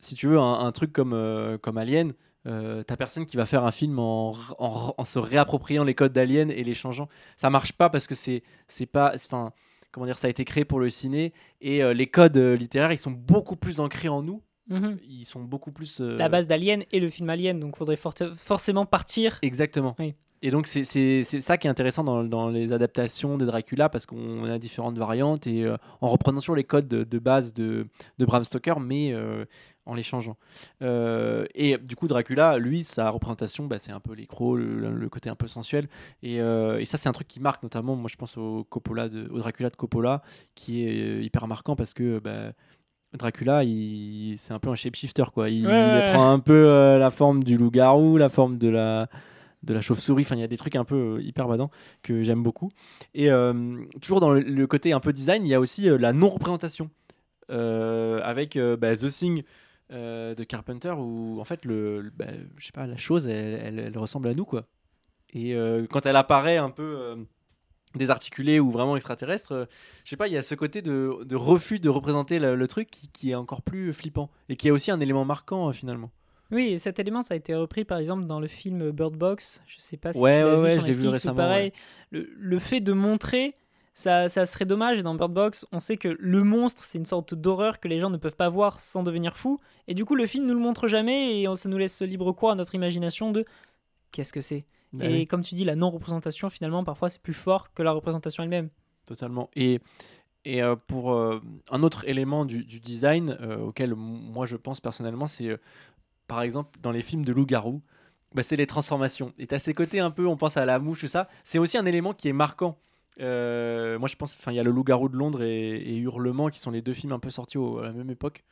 si tu veux, un, truc comme, comme Alien, euh, t'as personne qui va faire un film en, en, se réappropriant les codes d'Alien et les changeant. Ça marche pas parce que c'est c'est pas. Enfin, comment dire, ça a été créé pour le ciné et les codes littéraires, ils sont beaucoup plus ancrés en nous Mhm. ils sont beaucoup plus. euh, La base d'Alien et le film Alien, donc faudrait forte- forcément partir. Exactement. Oui. Et donc, c'est ça qui est intéressant dans, dans les adaptations des Dracula parce qu'on a différentes variantes et euh, en reprenant sur les codes de, de base de, de Bram Stoker, mais euh, en les changeant. Euh, et du coup, Dracula, lui, sa représentation, bah, c'est un peu l'écro, le, le côté un peu sensuel. Et, euh, et ça, c'est un truc qui marque notamment. Moi, je pense au, Coppola de, au Dracula de Coppola qui est hyper marquant parce que. bah, Dracula, il, c'est un peu un shapeshifter quoi. Il, Ouais, ouais. il prend un peu euh, la forme du loup-garou, la forme de la, de la chauve-souris. Enfin, il y a des trucs un peu euh, hyper badants que j'aime beaucoup. Et euh, toujours dans le, le côté un peu design, il y a aussi euh, la non-représentation avec bah, The Thing de Carpenter où en fait le, le- bah, je sais pas, la chose, elle, elle- elle ressemble à nous quoi. Et quand elle apparaît un peu désarticulée ou vraiment extraterrestre, euh, je sais pas, il y a ce côté de, de refus de représenter le, le truc qui, qui est encore plus flippant et qui est aussi un élément marquant euh, finalement. Oui, et cet élément, ça a été repris par exemple dans le film Bird Box. Je sais pas si Ouais, tu l'as ouais, ouais, vu sur je l'ai vu récemment, pareil. Le, le fait de montrer, ça, ça serait dommage. Et dans Bird Box, on sait que le monstre, c'est une sorte d'horreur que les gens ne peuvent pas voir sans devenir fous. Et du coup, le film nous le montre jamais et on, ça nous laisse libre cours à notre imagination de qu'est-ce que c'est. Bah et oui. comme tu dis, la non-représentation, finalement, parfois, c'est plus fort que la représentation elle-même. Totalement. Et, et euh, pour euh, un autre élément du, du design euh, auquel moi je pense personnellement, c'est par exemple dans les films de loup-garou, bah, c'est les transformations. Et à ces côtés un peu, on pense à la mouche, tout ça. C'est aussi un élément qui est marquant. Moi je pense, enfin il y a le loup-garou de Londres et, et Hurlement qui sont les deux films un peu sortis au- à la même époque.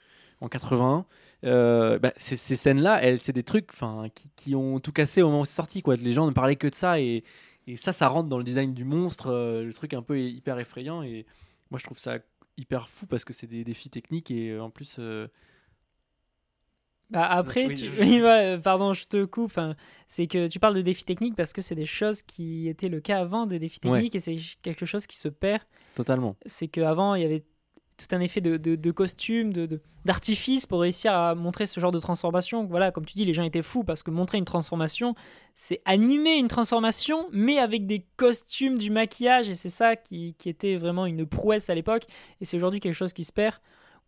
En 81, Euh, bah, ces, ces scènes-là, elles, c'est des trucs, enfin, qui, qui ont tout cassé au moment où c'est sorti, quoi. Les gens ne parlaient que de ça et, et ça, ça rentre dans le design du monstre, euh, le truc un peu hyper effrayant. Et moi, je trouve ça hyper fou parce que c'est des défis techniques et euh, en plus. euh, Bah après, Oui, tu- je- oui, voilà, pardon, je te coupe. Enfin, c'est que tu parles de défis techniques parce que c'est des choses qui étaient le cas avant des défis Ouais. techniques et c'est quelque chose qui se perd. totalement. C'est qu'avant, il y avait tout un effet de, de, de costume, de- d'artifice pour réussir à montrer ce genre de transformation. Voilà, comme tu dis, les gens étaient fous parce que montrer une transformation, c'est animer une transformation, mais avec des costumes, du maquillage, et c'est ça qui, qui était vraiment une prouesse à l'époque. Et c'est aujourd'hui quelque chose qui se perd,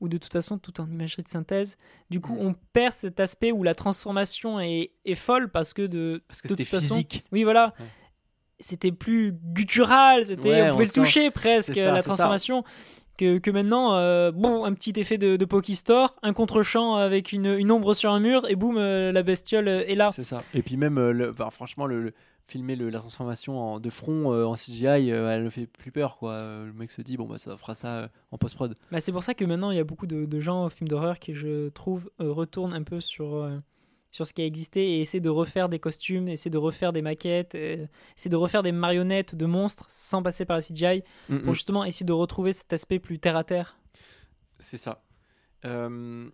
ou de toute façon, tout en imagerie de synthèse. Du coup, Mm. on perd cet aspect où la transformation est, est folle parce que de, Parce que c'était physique. oui, voilà. Ouais. C'était plus guttural, c'était, Ouais, on on pouvait le sent- toucher presque, ça, la transformation. Que, que maintenant, euh, bon, un petit effet de, de Pokistore, un contre-champ avec une, une ombre sur un mur, et boum, euh, la bestiole euh, est là. C'est ça. Et puis même, euh, le- franchement, le, le- filmer le- la transformation en, de front euh, en CGI, euh, elle ne fait plus peur. Quoi. Euh, Le mec se dit, bon, bah, ça fera ça en post-prod. Bah, c'est pour ça que maintenant, il y a beaucoup de, de gens au film d'horreur qui, je trouve, retournent un peu sur, sur ce qui a existé et essaient de refaire des costumes, essaient de refaire des maquettes, euh, essaient de refaire des marionnettes de monstres sans passer par la CGI, Mm, pour mm. justement essayer de retrouver cet aspect plus terre-à-terre. C'est ça. Euh,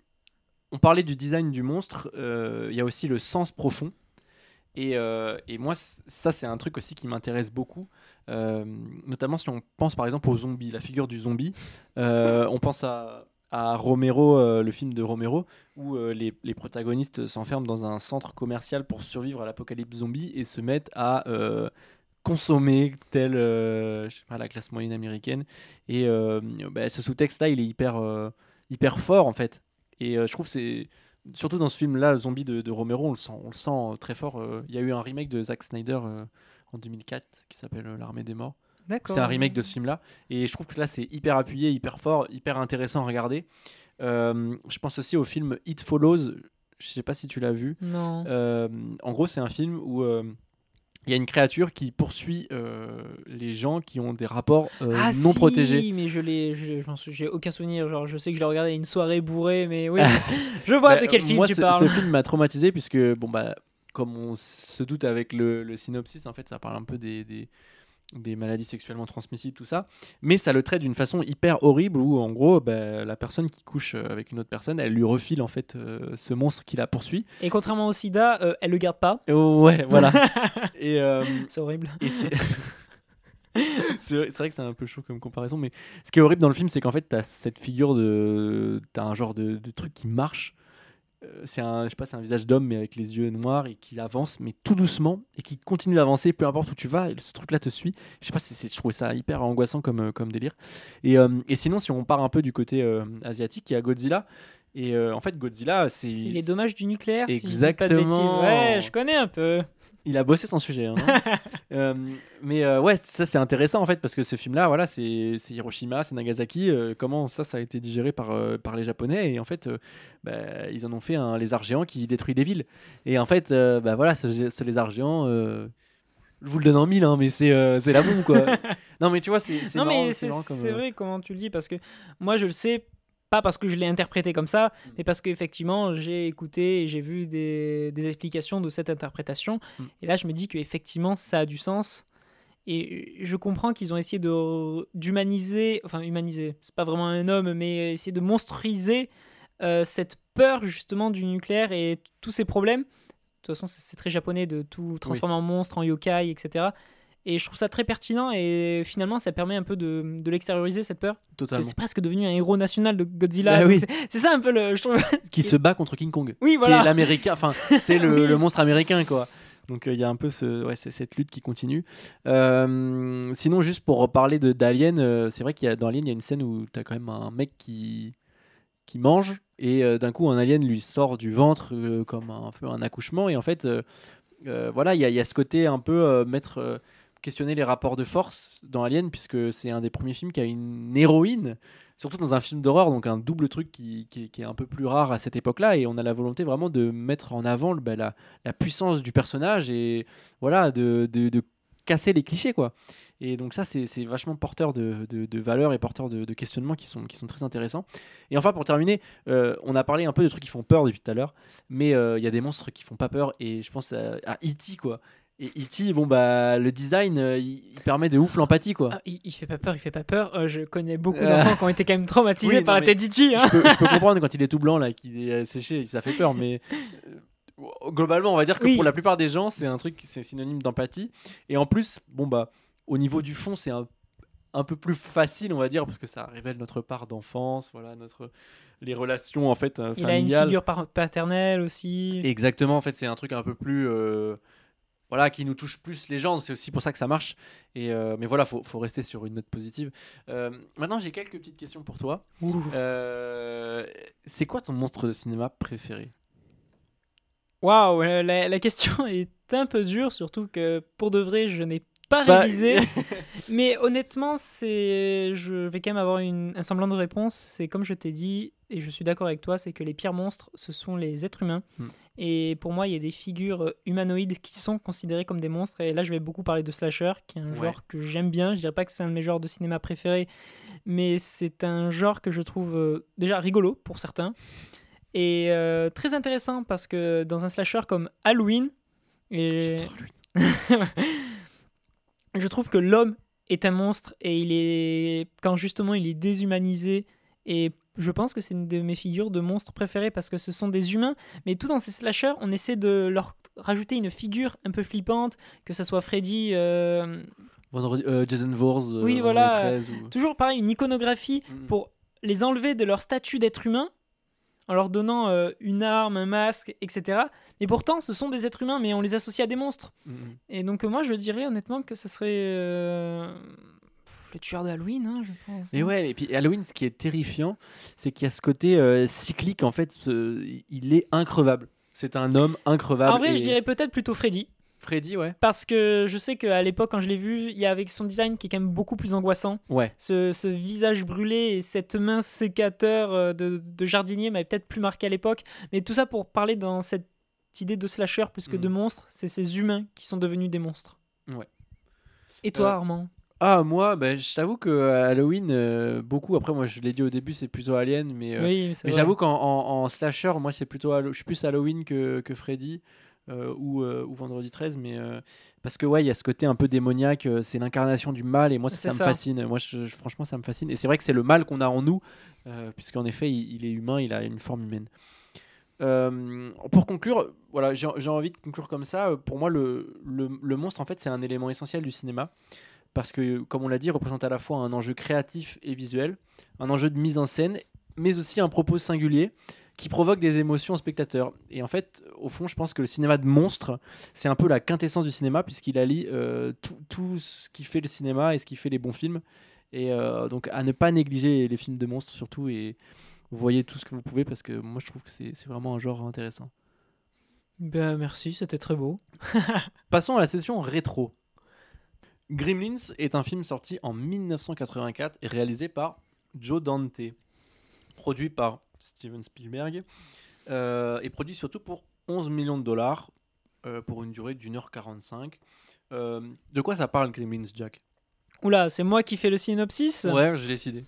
on parlait du design du monstre, euh, il y a aussi le sens profond. Et, euh, et moi, ça, c'est un truc aussi qui m'intéresse beaucoup. Euh, notamment si on pense par exemple aux zombies, la figure du zombie. Euh, on pense à, à Romero, euh, le film de Romero, où euh, les, les protagonistes s'enferment dans un centre commercial pour survivre à l'apocalypse zombie et se mettent à euh, consommer telle la classe moyenne américaine. Et bah, ce sous-texte-là, il est hyper, hyper fort en fait. Et je trouve c'est surtout dans ce film-là, Zombie de, de Romero, on le sent, on le sent très fort. Il y a eu un remake de Zack Snyder en 2004 qui s'appelle L'Armée des Morts. C'est un remake de ce film-là. Et je trouve que là, c'est hyper appuyé, hyper fort, hyper intéressant à regarder. Euh, je pense aussi au film It Follows. Je sais pas si tu l'as vu. Non. Euh, en gros, c'est un film où euh, il y a une créature qui poursuit les gens qui ont des rapports ah non si, protégés. mais je l'ai, j'ai aucun souvenir. Genre, je sais que je l'ai regardé à une soirée bourrée, mais oui, je vois Bah, de quel film moi, tu parles. ce film m'a traumatisé puisque, bon, bah, comme on se doute avec le, le synopsis, en fait, ça parle un peu des, des, des maladies sexuellement transmissibles, tout ça. Mais ça le traite d'une façon hyper horrible où, en gros, bah, la personne qui couche euh, avec une autre personne, elle lui refile, en fait, euh, ce monstre qui la poursuit. Et contrairement au SIDA, euh, elle le garde pas. Oh, ouais, voilà. Et. euh, C'est horrible. C'est. vrai, c'est vrai que c'est un peu chaud comme comparaison, mais ce qui est horrible dans le film, c'est qu'en fait, t'as cette figure de. T'as un genre de, de truc qui marche. Euh, C'est un, je sais pas, c'est un visage d'homme, mais avec les yeux noirs et qui avance, mais tout doucement et qui continue d'avancer, peu importe où tu vas. Et ce truc-là te suit. Je sais pas, c'est, je trouvais ça hyper angoissant comme, euh, comme délire. Et, euh, et sinon, si on part un peu du côté asiatique, il y a Godzilla. Et euh, en fait, Godzilla, c'est. C'est les dommages du nucléaire, si je dis pas de Exactement. bêtises. Ouais, je connais un peu. Il a bossé son sujet. hein, Euh, mais euh, ouais, ça c'est intéressant en fait parce que ce film-là, voilà, c'est Hiroshima, c'est Nagasaki. euh, comment ça, ça a été digéré par, par les Japonais et en fait, bah, ils en ont fait un lézard géant qui détruit des villes. Et en fait, bah voilà, ce, ce lézard géant. je vous le donne en mille, hein, mais c'est c'est la bombe quoi. non, mais tu vois, c'est c'est Non, mais c'est comme, vrai comment tu le dis, parce que moi je le sais, pas parce que je l'ai interprété comme ça, Mm. mais parce qu'effectivement j'ai écouté et j'ai vu des, des explications de cette interprétation. Mm. Et là je me dis qu'effectivement ça a du sens. Et je comprends qu'ils ont essayé de d'humaniser, enfin humaniser, c'est pas vraiment un homme, mais essayer de monstruiser euh, cette peur justement du nucléaire et tous ces problèmes. De toute façon, c'est c'est très japonais de tout transformer en monstre, en yokai, etc. Et je trouve ça très pertinent et finalement ça permet un peu de, de l'extérioriser cette peur. Totalement. c'est presque devenu un héros national de Godzilla. Bah oui. c'est- ça un peu le. Je trouve... Qui se bat contre King Kong. Oui, qui est l'américain, enfin c'est le, Oui. le monstre américain quoi. Donc euh, il y a un peu ce, ouais, cette lutte qui continue. Euh, sinon juste pour reparler d'Alien, euh, c'est vrai qu'il y a dans Alien il y a une scène où tu as quand même un mec qui qui mange et d'un coup un alien lui sort du ventre comme un, un peu un accouchement et en fait voilà il y, y a ce côté un peu mettre questionner les rapports de force dans Alien puisque c'est un des premiers films qui a une héroïne surtout dans un film d'horreur, donc un double truc qui, qui- est un peu plus rare à cette époque-là, et on a la volonté vraiment de mettre en avant bah, la, la puissance du personnage et voilà de, de- casser les clichés quoi. Et donc ça c'est vachement porteur de, de, valeurs et porteur de, de questionnements qui sont, qui sont très intéressants. Et enfin pour terminer, euh, on a parlé un peu de trucs qui font peur depuis tout à l'heure, mais euh, il y a des monstres qui font pas peur, et je pense à, à E.T. quoi. Et E.T., bon bah le design, euh, il, permet de ouf l'empathie quoi. Ah, il, il fait pas peur, il fait pas peur. Euh, je connais beaucoup Euh. d'enfants qui ont été quand même traumatisés Oui, par non, la tête. Hein. je, peux, je peux comprendre quand il est tout blanc là, qu'il est séché, ça fait peur, mais globalement, on va dire que Oui. pour la plupart des gens, c'est un truc, c'est synonyme d'empathie. Et en plus, bon bah, au niveau du fond, c'est un, un peu plus facile, on va dire, parce que ça révèle notre part d'enfance, voilà, notre les relations en fait euh, Il a une familiales. figure paternelle aussi. Exactement, en fait, c'est un truc un peu plus. euh, voilà, qui nous touche plus les gens, c'est aussi pour ça que ça marche. Et, euh, mais voilà, faut, faut rester sur une note positive. Euh, maintenant, j'ai quelques petites questions pour toi. Euh, c'est quoi ton monstre de cinéma préféré? Waouh, la, la question est un peu dure, surtout que pour de vrai, je n'ai pas Bah, révisé. Mais honnêtement, c'est, je vais quand même avoir une, un semblant de réponse. C'est comme je t'ai dit, et je suis d'accord avec toi, c'est que les pires monstres, ce sont les êtres humains. Hmm. Et pour moi, il y a des figures euh, humanoïdes qui sont considérées comme des monstres. Et là, je vais beaucoup parler de slasher, qui est un Ouais. genre que j'aime bien. Je dirais pas que c'est un de mes genres de cinéma préférés, mais c'est un genre que je trouve euh, déjà rigolo pour certains. Et euh, très intéressant parce que dans un slasher comme Halloween, et je trouve que l'homme est un monstre et il est quand justement il est déshumanisé et je pense que c'est une de mes figures de monstres préférées parce que ce sont des humains mais tout dans ces slashers on essaie de leur rajouter une figure un peu flippante que ce soit Freddy euh, Vendredi, euh, Jason Voorhees. euh, Oui, voilà. les 13 ou- toujours pareil une iconographie Mm. pour les enlever de leur statut d'être humain en leur donnant euh, une arme, un masque, etc. Mais pourtant, ce sont des êtres humains, mais on les associe à des monstres. Mm, mm. Et donc, moi, je dirais honnêtement que ce serait le tueur de Halloween, hein, je pense. Mais ouais, et puis Halloween, ce qui est terrifiant, c'est qu'il y a ce côté euh, cyclique, en fait, ce- il est increvable. C'est un homme increvable. En vrai, et- je dirais peut-être plutôt Freddy. Freddy, ouais. Parce que je sais qu'à l'époque, quand je l'ai vu, il y a avec son design qui est quand même beaucoup plus angoissant. Ouais. Ce, ce visage brûlé et cette main sécateur euh, de, de jardinier m'avait peut-être plus marqué à l'époque. Mais tout ça pour parler dans cette idée de slasher plus que de Mhm. monstre, c'est ces humains qui sont devenus des monstres. Ouais. Et toi, Euh, Armand? Ah, moi, bah, je t'avoue que euh, Halloween, euh, beaucoup. Après, moi, je l'ai dit au début, c'est plutôt Alien, mais. euh, Oui, Mais j'avoue qu'en en, en slasher, moi, c'est plutôt je suis plus Halloween que, que Freddy euh, ou, euh, ou Vendredi 13, mais euh, parce que ouais, il y a ce côté un peu démoniaque, c'est l'incarnation du mal, et moi, ça, me fascine. Moi, je- je- franchement, ça me fascine. Et c'est vrai que c'est le mal qu'on a en nous, puisqu'en effet, il, il est humain, il a une forme humaine. Pour conclure, voilà, j'ai j'ai envie de conclure comme ça. Pour moi, le, le, le monstre, en fait, c'est un élément essentiel du cinéma. Parce que, comme on l'a dit, représente à la fois un enjeu créatif et visuel, un enjeu de mise en scène, mais aussi un propos singulier qui provoque des émotions au spectateur. Et en fait, au fond, je pense que le cinéma de monstre, c'est un peu la quintessence du cinéma, puisqu'il allie euh, tout, tout ce qui fait le cinéma et ce qui fait les bons films. Et euh, donc, à ne pas négliger les films de monstres, surtout, et vous voyez tout ce que vous pouvez, parce que moi, je trouve que c'est c'est vraiment un genre intéressant. Ben, merci, c'était très beau. Passons à la session rétro. Gremlins est un film sorti en 1984 et réalisé par Joe Dante, produit par Steven Spielberg euh, et produit surtout pour 11 millions de dollars euh, pour une durée d'une heure 45. Euh, de quoi ça parle Gremlins, Jack? Oula, c'est moi qui fais le synopsis? Ouais, j'ai décidé.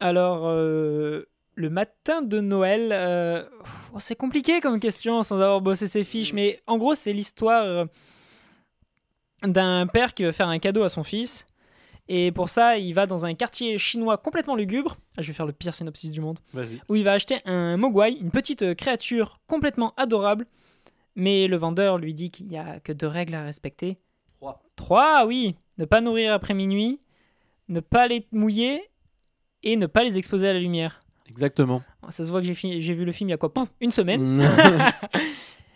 Alors, euh, le matin de Noël, oh, c'est compliqué comme question sans avoir bossé ses fiches, mais en gros, c'est l'histoire d'un père qui veut faire un cadeau à son fils. Et pour ça, il va dans un quartier chinois complètement lugubre. Ah, je vais faire le pire synopsis du monde. Vas-y. Où il va acheter un mogwai, une petite euh, créature complètement adorable. Mais le vendeur lui dit qu'il n'y a que deux règles à respecter. 3. Trois, oui. Ne pas nourrir après minuit, ne pas les mouiller et ne pas les exposer à la lumière. Exactement. Ça se voit que j'ai fi- j'ai vu le film il y a quoi Pouf, Une semaine.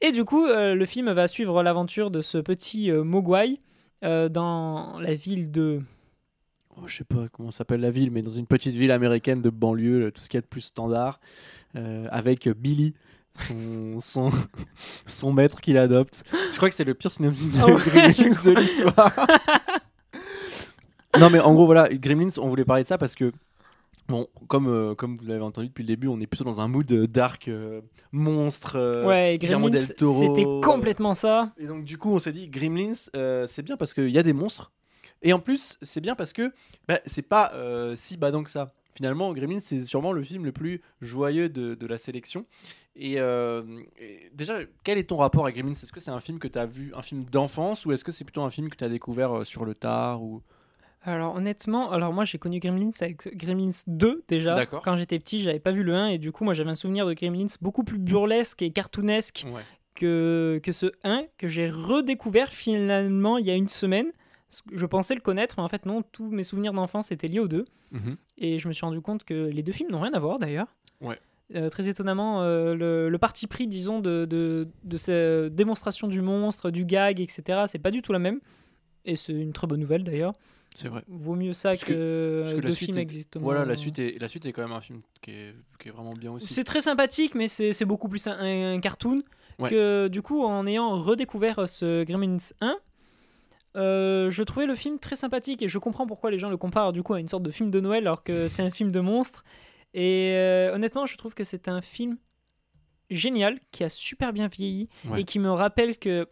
Et du coup, euh, le film va suivre l'aventure de ce petit euh, mogwai euh, dans la ville de... Oh, je sais pas comment s'appelle la ville, mais dans une petite ville américaine de banlieue, tout ce qu'il y a de plus standard, euh, avec Billy, son, son, son maître qu'il adopte. Je crois que c'est le pire synopsis de ouais. Gremlins de l'histoire. non, mais en gros, voilà, Gremlins, on voulait parler de ça parce que, bon, comme, euh, comme vous l'avez entendu depuis le début, on est plutôt dans un mood euh, dark, euh, monstre. euh, ouais, Gremlins, del Toro, c'était complètement ça. et donc, du coup, on s'est dit, Gremlins, c'est bien parce qu'il y a des monstres. Et en plus, c'est bien parce que bah, c'est pas si badant que ça. Finalement, Gremlins, c'est sûrement le film le plus joyeux de, de la sélection. Et, et déjà, quel est ton rapport à Gremlins? Est-ce que c'est un film que tu as vu, un film d'enfance, ou est-ce que c'est plutôt un film que tu as découvert sur le tard ou... Alors honnêtement, alors moi j'ai connu Gremlins avec Gremlins 2 déjà. D'accord. Quand j'étais petit, j'avais pas vu le 1 et du coup moi j'avais un souvenir de Gremlins beaucoup plus burlesque et cartoonesque Ouais. que, que ce 1 que j'ai redécouvert finalement il y a une semaine. Je pensais le connaître, mais en fait non, tous mes souvenirs d'enfance étaient liés aux deux. Et je me suis rendu compte que les deux films n'ont rien à voir d'ailleurs. Ouais. Euh, très étonnamment, euh, le, le parti pris, disons, de, de, de cette démonstration du monstre, du gag, etc., c'est pas du tout la même. Et c'est une très bonne nouvelle d'ailleurs. C'est vrai. Vaut mieux ça Parce que- que, deux films exactement. Voilà, la suite, est, la suite est quand même un film qui est, qui est vraiment bien aussi. C'est très sympathique, mais c'est c'est beaucoup plus un, un cartoon. Ouais. Que du coup, en ayant redécouvert ce Gremlins 1, euh, je trouvais le film très sympathique et je comprends pourquoi les gens le comparent du coup à une sorte de film de Noël alors que c'est un film de monstre. Et euh, honnêtement, je trouve que c'est un film génial qui a super bien vieilli Ouais. et qui me rappelle que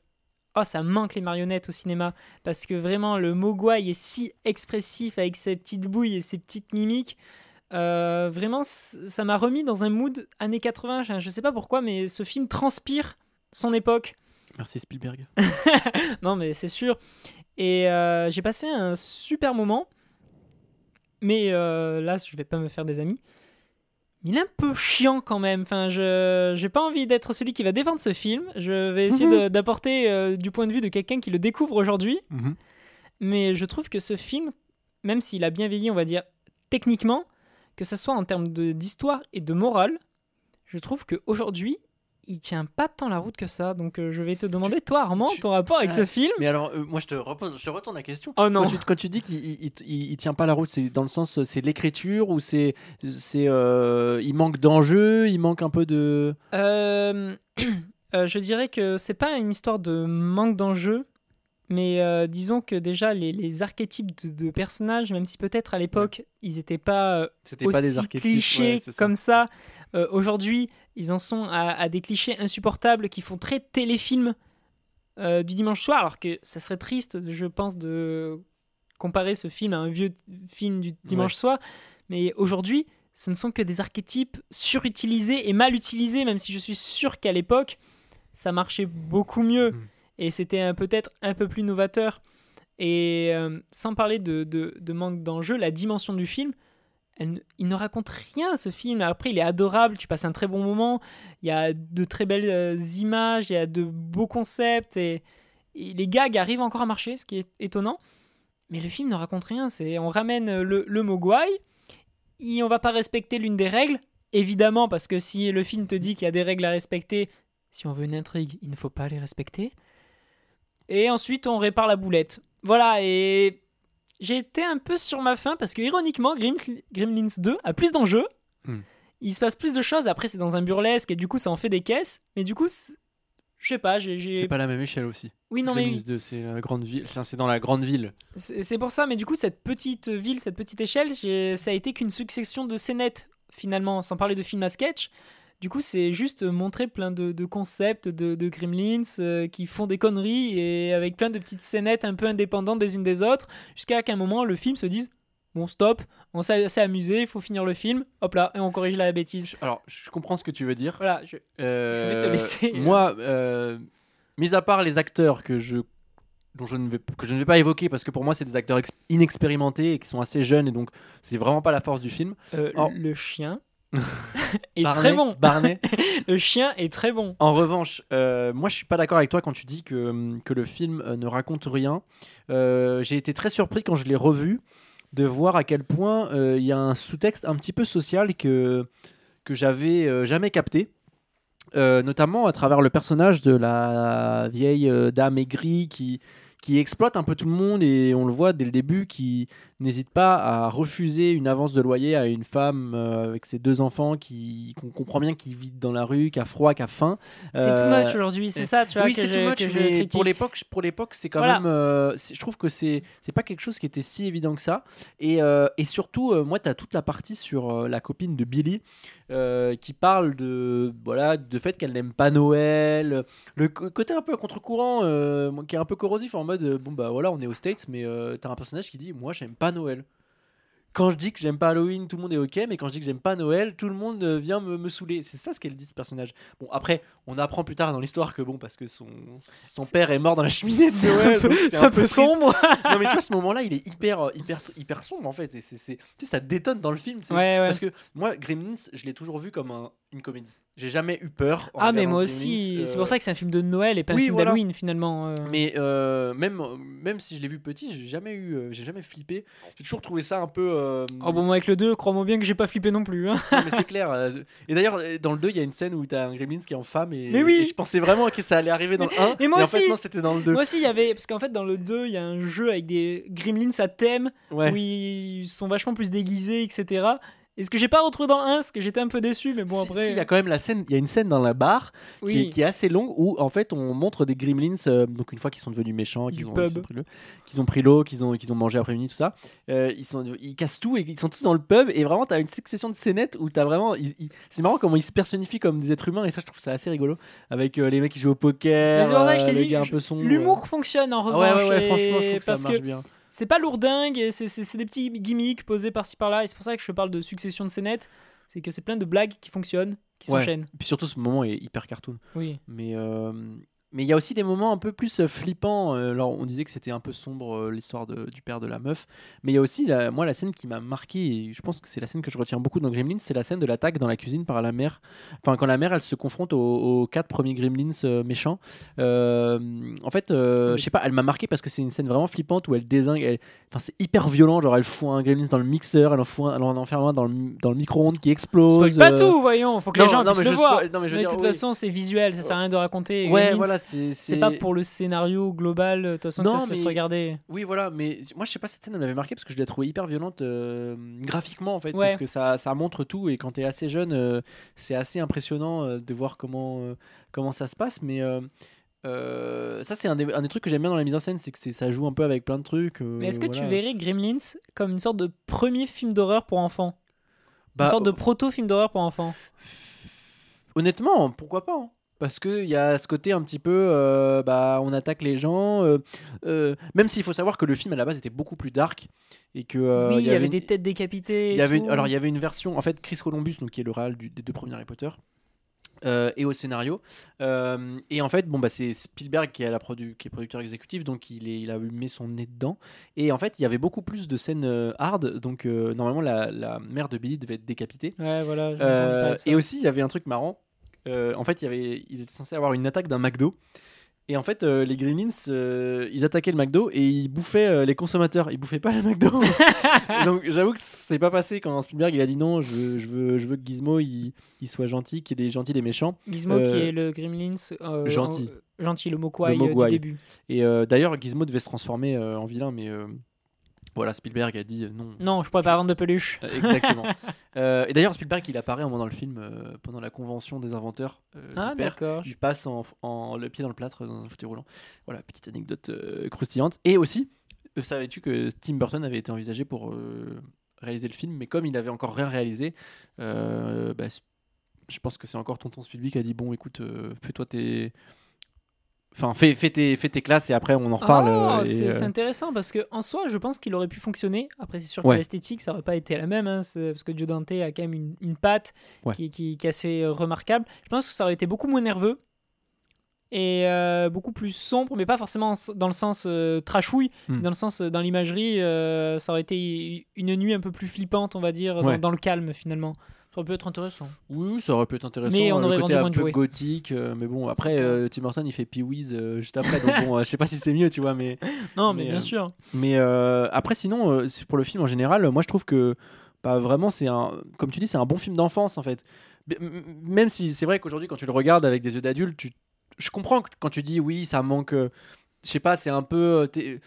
oh, ça manque les marionnettes au cinéma parce que vraiment le Mogwai est si expressif avec ses petites bouilles et ses petites mimiques. Euh, vraiment, ça m'a remis dans un mood années 80. Je- Je sais pas pourquoi, mais ce film transpire son époque. Merci Spielberg. Non, mais c'est sûr. Et euh, j'ai passé un super moment. Mais euh, là, je vais pas me faire des amis. Il est un peu chiant quand même. Enfin, je j'ai pas envie d'être celui qui va défendre ce film. Je vais essayer de- d'apporter euh, du point de vue de quelqu'un qui le découvre aujourd'hui. Mais je trouve que ce film, même s'il a bien vieilli, on va dire techniquement, que ce soit en termes d'histoire et de morale, je trouve qu'aujourd'hui, il tient pas tant la route que ça. Donc euh, je vais te demander, toi Armand, tu- ton rapport avec ce film. Mais alors, euh, moi, je te, repose, je te retourne la question. Oh non. Quand tu, quand tu dis qu'il il, il- il- il tient pas la route, c'est dans le sens, c'est l'écriture ou c'est, c'est, euh, il manque d'enjeu, il manque un peu de. Euh, euh, je dirais que c'est pas une histoire de manque d'enjeu, mais euh, disons que déjà les, les archétypes de, de personnages, même si peut-être à l'époque ils n'étaient pas euh, pas des aussi archétypes. clichés ouais, c'est ça. comme ça, euh, aujourd'hui ils en sont à, à des clichés insupportables qui font très téléfilm du dimanche soir, alors que ça serait triste, je pense, de comparer ce film à un vieux film du dimanche Ouais. soir. Mais aujourd'hui, ce ne sont que des archétypes surutilisés et mal utilisés, même si je suis sûr qu'à l'époque, ça marchait beaucoup mieux Mm. Et c'était peut-être un peu plus novateur. Et euh, sans parler de, manque d'enjeu, la dimension du film, il ne raconte rien ce film. Après, il est adorable, tu passes un très bon moment, il y a de très belles euh, images, il y a de beaux concepts et, les gags arrivent encore à marcher, ce qui est étonnant. Mais le film ne raconte rien. On ramène euh, le, le Mogwai, et on va pas respecter l'une des règles, évidemment, parce que si le film te dit qu'il y a des règles à respecter, si on veut une intrigue, il ne faut pas les respecter. Et ensuite, on répare la boulette. Voilà, et j'ai été un peu sur ma faim parce que, ironiquement, Grims- Gremlins 2 a plus d'enjeux. Hmm. Il se passe plus de choses. Après, c'est dans un burlesque et du coup, ça en fait des caisses. Mais du coup, je sais pas, j'ai. C'est pas la même échelle aussi. Oui, non, mais Gremlins 2, c'est la grande ville. Enfin, c'est dans la grande ville. c'est pour ça. Mais du coup, cette petite ville, cette petite échelle, ça a été qu'une succession de scénettes, finalement, sans parler de films à sketch. Du coup, c'est juste montrer plein de, de concepts de, de gremlins euh, qui font des conneries et avec plein de petites scénettes un peu indépendantes des unes des autres, jusqu'à qu'à un moment, le film se dise Bon, stop, on s'est s'est amusé, il faut finir le film, hop là, et on corrige la bêtise. Alors, je comprends ce que tu veux dire. Voilà, je- Euh, Je vais te laisser, euh. Moi, euh, mis à part les acteurs que je dont je ne vais que je ne vais pas évoquer parce que pour moi c'est des acteurs ex- inexpérimentés et qui sont assez jeunes et donc c'est vraiment pas la force du film. euh, le chien est Barney- très bon. Barney. Le chien est très bon. En revanche, euh, moi je suis pas d'accord avec toi quand tu dis que, que le film euh, ne raconte rien. Euh, J'ai été très surpris quand je l'ai revu de voir à quel point euh, il y a un sous-texte un petit peu social que, que j'avais jamais capté. Notamment à travers le personnage de la vieille dame aigrie qui, qui exploite un peu tout le monde et on le voit dès le début qui n'hésite pas à refuser une avance de loyer à une femme euh, avec ses deux enfants qui qu'on comprend bien qui vit dans la rue, qui a froid, qui a faim. C'est too Euh, much aujourd'hui, c'est ça, tu vois, oui, c'est too much, je mais pour l'époque, pour l'époque, c'est quand Voilà. même. euh, je trouve que c'est c'est pas quelque chose qui était si évident que ça. Et, et surtout, moi, tu as toute la partie sur la copine de Billy qui parle de voilà de fait qu'elle n'aime pas Noël, le côté un peu contre-courant, qui est un peu corrosif en mode bon bah voilà, on est aux States, mais euh, t'as un personnage qui dit moi j'aime pas Noël. Quand je dis que j'aime pas Halloween, tout le monde est ok, mais quand je dis que j'aime pas Noël, tout le monde euh, vient me, me saouler. C'est ça ce qu'elle dit, ce personnage. Bon, après, on apprend plus tard dans l'histoire que bon, parce que son, son père est mort dans la cheminée de C'est un peu- sombre. Non, mais tu vois, ce moment-là, il est hyper, euh, hyper, hyper sombre en fait. C'est, tu sais, ça détonne dans le film. Ouais, ouais. Parce que moi, Gremlins, je l'ai toujours vu comme un- une comédie. J'ai jamais eu peur. en Ah, mais moi aussi, euh, c'est pour ça que c'est un film de Noël et pas un film voilà. d'Halloween finalement. euh. Mais euh, même, même si je l'ai vu petit, j'ai jamais eu, euh, j'ai jamais flippé. J'ai toujours trouvé ça un peu. euh, Oh bon, moi avec le 2, crois-moi bien que j'ai pas flippé non plus. hein. Non, mais c'est clair. euh, Et d'ailleurs, euh, dans le 2, il y a une scène où t'as un Gremlins qui est en femme. Et, Mais oui. et je pensais vraiment que ça allait arriver dans le 1. Mais moi et en fait, non, c'était dans le 2. Moi aussi, il y avait. Parce qu'en fait, dans le 2, il y a un jeu avec des gremlins à thème Ouais. où ils sont vachement plus déguisés, etc. Et ce que j'ai pas retrouvé dans le 1, ce que j'étais un peu déçu, mais bon Si- après. si, il y a quand même la scène, il y a une scène dans la bar qui, oui. est, qui est assez longue où en fait on montre des gremlins, euh, donc une fois qu'ils sont devenus méchants, qu'ils ont, qu'ils ont pris l'eau, qu'ils ont, qu'ils ont mangé après-midi, tout ça, euh, ils, sont, ils cassent tout et ils sont tous dans le pub et vraiment t'as une succession de scénettes où t'as vraiment, c'est marrant comment ils se personnifient comme des êtres humains et ça je trouve ça assez rigolo avec euh, les mecs qui jouent au poker, les gars un je- peu sombres. L'humour fonctionne en Ah revanche. ouais, ouais, franchement je trouve que ça marche que bien. C'est pas lourdingue, c'est- des petits gimmicks posés par-ci par-là, et c'est pour ça que je parle de succession de scénettes. C'est que c'est plein de blagues qui fonctionnent, qui Ouais. s'enchaînent. Puis surtout ce moment est hyper cartoon. Oui. Mais euh, mais il y a aussi des moments un peu plus euh, flippants. Euh, Alors on disait que c'était un peu sombre euh, l'histoire du père de la meuf, mais il y a aussi la, moi la scène qui m'a marqué et je pense que c'est la scène que je retiens beaucoup dans Gremlins, c'est la scène de l'attaque dans la cuisine par la mère. Enfin quand la mère elle se confronte aux, aux quatre premiers Gremlins méchants. Euh, en fait, euh, je sais pas, elle m'a marqué parce que c'est une scène vraiment flippante où elle désingue. Enfin c'est hyper violent, genre elle fout un Gremlins dans le mixeur, elle en fout un, elle en enferme un dans le, dans le micro-ondes qui explose. Spoil pas euh, tout, voyons, faut que non, les gens non, puissent mais le voir. non, mais je veux Mais de toute oui. façon, c'est visuel, ça sert à rien de raconter. Ouais, voilà, c'est pas pour le scénario global, de toute façon, que Non, ça se laisse mais- regarder. Oui, voilà, mais moi je sais pas, cette scène elle m'avait marqué parce que je l'ai trouvée hyper violente euh, graphiquement en fait, Ouais. parce que ça, ça montre tout et quand t'es assez jeune, euh, c'est assez impressionnant euh, de voir comment, comment ça se passe. Mais euh, ça, c'est un des, un des trucs que j'aime bien dans la mise en scène, c'est que ça joue un peu avec plein de trucs. euh, Mais est-ce que tu verrais Gremlins comme une sorte de premier film d'horreur pour enfants? Bah, Une sorte de proto-film d'horreur pour enfants? Honnêtement, pourquoi pas hein. Parce qu'il y a ce côté un petit peu, euh, bah, on attaque les gens, euh, euh, même s'il faut savoir que le film à la base était beaucoup plus dark et que Oui, il y, avait une- des têtes décapitées. Il y avait une- alors il y avait une version, en fait, Chris Columbus, donc qui est le réal du- des deux premiers Harry Potter. et au scénario et en fait bon bah c'est Spielberg qui est, la produ- qui est producteur exécutif donc il, est, il a mis son nez dedans et en fait il y avait beaucoup plus de scènes hard donc normalement la, la mère de Billy devait être décapitée Ouais, voilà. et aussi, il y avait un truc marrant. Euh, en fait, il, y avait, il était censé avoir une attaque d'un McDo. Et en fait, euh, les Gremlins, euh, ils attaquaient le McDo et ils bouffaient euh, les consommateurs. Ils bouffaient pas le McDo. Donc, j'avoue que c'est pas passé quand Spielberg il a dit non. Je veux, je veux, je veux que Gizmo il, il soit gentil, qu'il y ait des gentils, des méchants. Gizmo qui est le Gremlins. gentil. en- gentil, le Mogwai, du début. Et d'ailleurs, Gizmo devait se transformer en vilain, mais voilà, Spielberg a dit euh, non. Non, je pourrais pas vendre de peluche. Euh, Exactement. Euh, et d'ailleurs, Spielberg il apparaît un moment dans le film euh, pendant la convention des inventeurs euh, Ah, d'accord. Il passe en, en- le pied dans le plâtre dans un fauteuil roulant. Voilà, petite anecdote croustillante. Et aussi, savais-tu que Tim Burton avait été envisagé pour réaliser le film, mais comme il n'avait encore rien réalisé, bah, je pense que c'est encore tonton Spielberg qui a dit bon, écoute, fais-toi tes, enfin, fais, fais tes, fais tes classes et après on en reparle. Ah, euh, c'est euh, c'est intéressant parce que en soi, je pense qu'il aurait pu fonctionner. Après, c'est sûr Ouais. que l'esthétique, ça aurait pas été la même, hein, parce que Joe Dante a quand même une, une patte Ouais. qui, qui- qui est assez euh, remarquable. Je pense que ça aurait été beaucoup moins nerveux et euh, beaucoup plus sombre, mais pas forcément dans le sens euh, trashouille, Hmm. dans le sens dans l'imagerie, ça aurait été une nuit un peu plus flippante, on va dire, dans, le calme finalement. Ça aurait pu être intéressant. Oui, ça aurait pu être intéressant. Mais on euh, aurait le côté vendu un peu gothique, euh, mais bon, après, euh, Tim Burton il fait Pee-Wee's euh, juste après, donc bon, euh, je sais pas si c'est mieux, tu vois, mais. Non, mais, Mais, bien euh, sûr. Mais après, sinon, pour le film en général, moi je trouve que bah, vraiment, c'est un. Comme tu dis, c'est un bon film d'enfance en fait. Même si c'est vrai qu'aujourd'hui, quand tu le regardes avec des yeux d'adulte, tu... je comprends que quand tu dis oui, ça manque. Je sais pas, c'est un peu euh,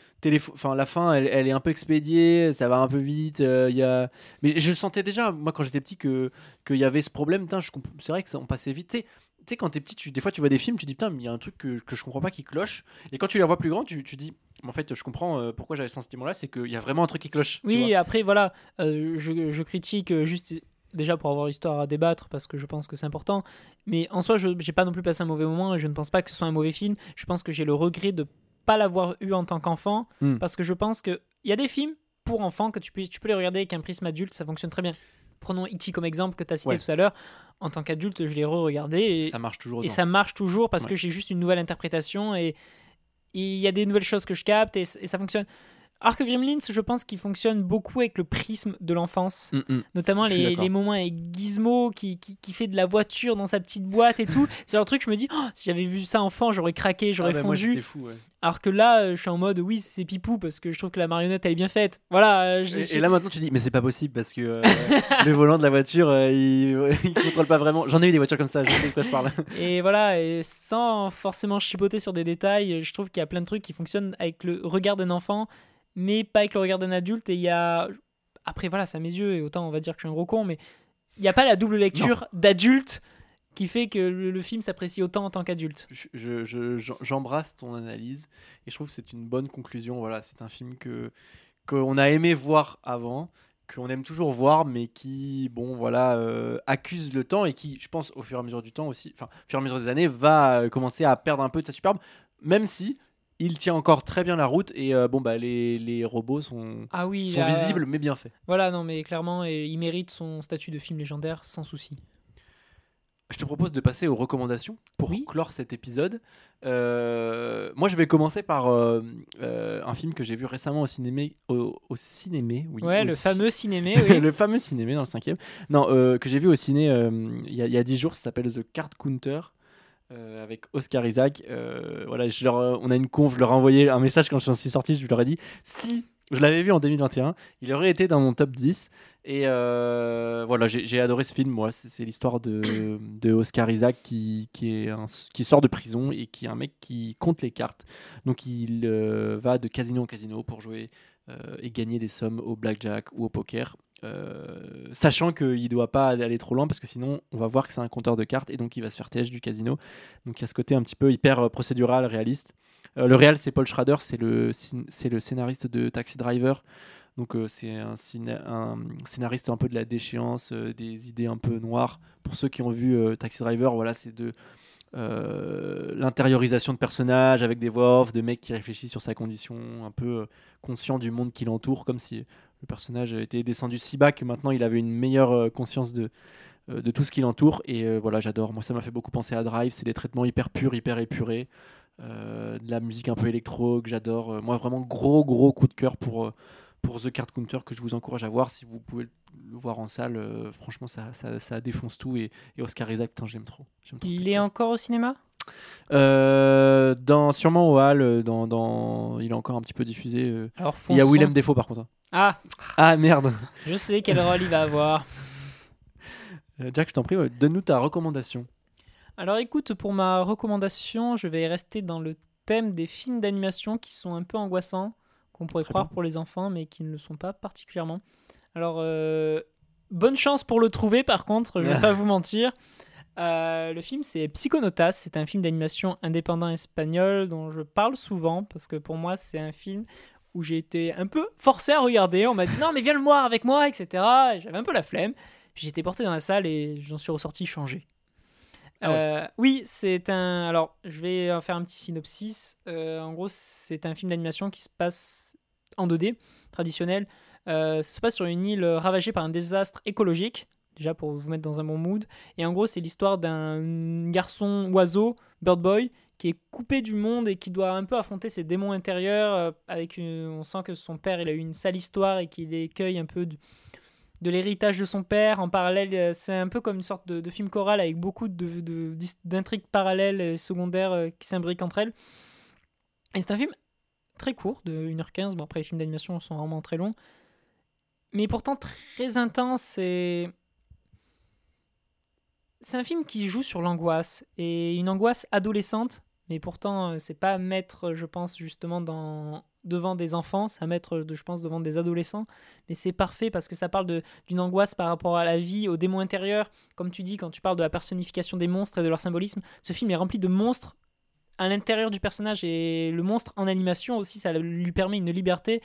Enfin, la fin, elle, elle est un peu expédiée, ça va un peu vite. euh, y a... Mais je sentais déjà, moi, quand j'étais petit, que qu'il y avait ce problème. Comp- C'est vrai que ça, on passait vite. Tu sais- quand t'es petit, tu, des fois, tu vois des films, tu dis putain, mais il y a un truc que, que je comprends pas qui cloche. Et quand tu les vois plus grand, tu, tu dis, en fait, je comprends euh, pourquoi j'avais ce sentiment-là, c'est qu'il y a vraiment un truc qui cloche. Oui, après, voilà, euh, je, je critique juste déjà pour avoir histoire à débattre parce que je pense que c'est important. Mais en soi, je n'ai pas non plus passé un mauvais moment et je ne pense pas que ce soit un mauvais film. Je pense que j'ai le regret de pas l'avoir eu en tant qu'enfant Hmm. parce que je pense qu'il y a des films pour enfants que tu peux, tu peux les regarder avec un prisme adulte, ça fonctionne très bien. Prenons E.T. comme exemple que tu as cité Ouais. tout à l'heure. En tant qu'adulte, je l'ai re-regardé et, Ça marche toujours. et ça marche toujours parce Ouais. que j'ai juste une nouvelle interprétation et il y a des nouvelles choses que je capte et ça fonctionne. Alors que Gremlins, je pense qu'il fonctionne beaucoup avec le prisme de l'enfance. Mm, mm. Notamment les, moments avec Gizmo qui, qui, qui fait de la voiture dans sa petite boîte et tout. C'est un truc, je me dis, Oh, si j'avais vu ça enfant, j'aurais craqué, Ah j'aurais bah, moi, fondu. j'étais fou. ouais. Alors que là, euh, je suis en mode, oui, c'est pipou parce que je trouve que la marionnette, elle est bien faite. Voilà. euh, Et, là maintenant tu dis mais c'est pas possible parce que euh, le volant de la voiture euh, il, il contrôle pas vraiment. J'en ai eu des voitures comme ça, je sais de quoi je parle. Et voilà, et sans forcément chipoter sur des détails, je trouve qu'il y a plein de trucs qui fonctionnent avec le regard d'un enfant, mais pas avec le regard d'un adulte. Et il y a. Après, voilà, c'est à mes yeux, et autant on va dire que je suis un gros con, mais il n'y a pas la double lecture d'adulte qui fait que le, le film s'apprécie autant en tant qu'adulte. Je- je- J'embrasse ton analyse et je trouve que c'est une bonne conclusion. Voilà, c'est un film que qu'on a aimé voir avant, qu'on aime toujours voir, mais qui, bon, voilà, euh, accuse le temps et qui, je pense, au fur et à mesure du temps aussi, enfin, au fur et à mesure des années, va euh, commencer à perdre un peu de sa superbe, même si il tient encore très bien la route et euh, bon, bah, les, les robots sont, Ah oui, sont visibles mais bien faits. Voilà, non, mais clairement, et il mérite son statut de film légendaire sans souci. Je te propose de passer aux recommandations pour Oui. clore cet épisode. Euh, moi, je vais commencer par euh, un film que j'ai vu récemment au cinéma. Au, au cinémé, oui. Ouais, au le ci- fameux cinémé, oui. le fameux cinémé dans le cinquième. Non, que j'ai vu au ciné il y, a- il y a 10 jours. Ça s'appelle The Card Counter. Euh, avec Oscar Isaac. Euh, voilà, on a une conf, je leur ai envoyé un message quand je suis sorti. Je leur ai dit si Je l'avais vu en 2021. Il aurait été dans mon top 10. Et euh, voilà, j'ai adoré ce film. Moi, c'est l'histoire de, Oscar Isaac qui, qui, sort de prison et qui est un mec qui compte les cartes. Donc, il va de casino en casino pour jouer et gagner des sommes au blackjack ou au poker. Euh, sachant qu'il ne doit pas aller trop loin parce que sinon on va voir que c'est un compteur de cartes et donc il va se faire tèche du casino. Donc il y a ce côté un petit peu hyper euh, procédural, réaliste. Euh, le réal, c'est Paul Schrader, c'est le, le scénariste de Taxi Driver. Donc c'est un, scénariste un peu de la déchéance, des idées un peu noires. Pour ceux qui ont vu Taxi Driver, voilà, c'est de l'intériorisation de personnages avec des voix off, de mecs qui réfléchissent sur sa condition, un peu conscient du monde qui l'entoure, comme si le personnage était descendu si bas que maintenant il avait une meilleure euh, conscience de, euh, de tout ce qui l'entoure. Et euh, voilà, j'adore. Moi, ça m'a fait beaucoup penser à Drive. C'est des traitements hyper purs, hyper épurés. Euh, de la musique un peu électro que j'adore. Moi, vraiment, gros, gros coup de cœur pour, pour The Card Counter que je vous encourage à voir. Si vous pouvez le voir en salle, euh, franchement, ça, ça, ça défonce tout. Et, et Oscar Isaac, putain, j'aime trop. Trop Il est encore au cinéma? Euh, dans, sûrement au Hall, euh, dans, dans, il est encore un petit peu diffusé. euh. Alors, Il y a fonçons. Willem Defoe par contre. hein. Ah, Ah merde je sais quel rôle il va avoir. Euh, Jack, je t'en prie, ouais, donne-nous ta recommandation. Alors écoute, pour ma recommandation, je vais rester dans le thème des films d'animation qui sont un peu angoissants, qu'on pourrait Très croire pour les enfants, mais qui ne le sont pas particulièrement. Alors, euh, bonne chance pour le trouver, par contre, je vais pas vous mentir. Euh, le film, c'est Psychonautas. C'est un film d'animation indépendant espagnol dont je parle souvent parce que pour moi, c'est un film où j'ai été un peu forcé à regarder. On m'a dit non, mais viens le voir avec moi, etc. Et J'avais un peu la flemme. Été porté dans la salle et j'en suis ressorti changé. Ah ouais. Euh, oui, c'est un. Alors, je vais faire un petit synopsis. Euh, en gros, c'est un film d'animation qui se passe en 2D, traditionnel. Ça se passe sur une île ravagée par un désastre écologique, déjà pour vous mettre dans un bon mood. Et en gros, c'est l'histoire d'un garçon oiseau, Bird Boy, qui est coupé du monde et qui doit un peu affronter ses démons intérieurs. euh, avec On sent que son père, il a eu une sale histoire et qu'il écueille un peu de, l'héritage de son père. En parallèle, euh, c'est un peu comme une sorte de, film choral avec beaucoup d'intrigues parallèles et secondaires euh, qui s'imbriquent entre elles. Et c'est un film très court, de 1h15. Bon, après, les films d'animation sont vraiment très longs. Mais pourtant très intense et. C'est un film qui joue sur l'angoisse. Et une angoisse adolescente. Mais pourtant, euh, c'est pas à mettre, je pense, justement, devant des enfants. C'est à mettre, de- je pense, devant des adolescents. Mais c'est parfait parce que ça parle d'une angoisse par rapport à la vie, aux démons intérieurs. Comme tu dis, quand tu parles de la personnification des monstres et de leur symbolisme, ce film est rempli de monstres à l'intérieur du personnage. Et le monstre en animation aussi, ça lui permet une liberté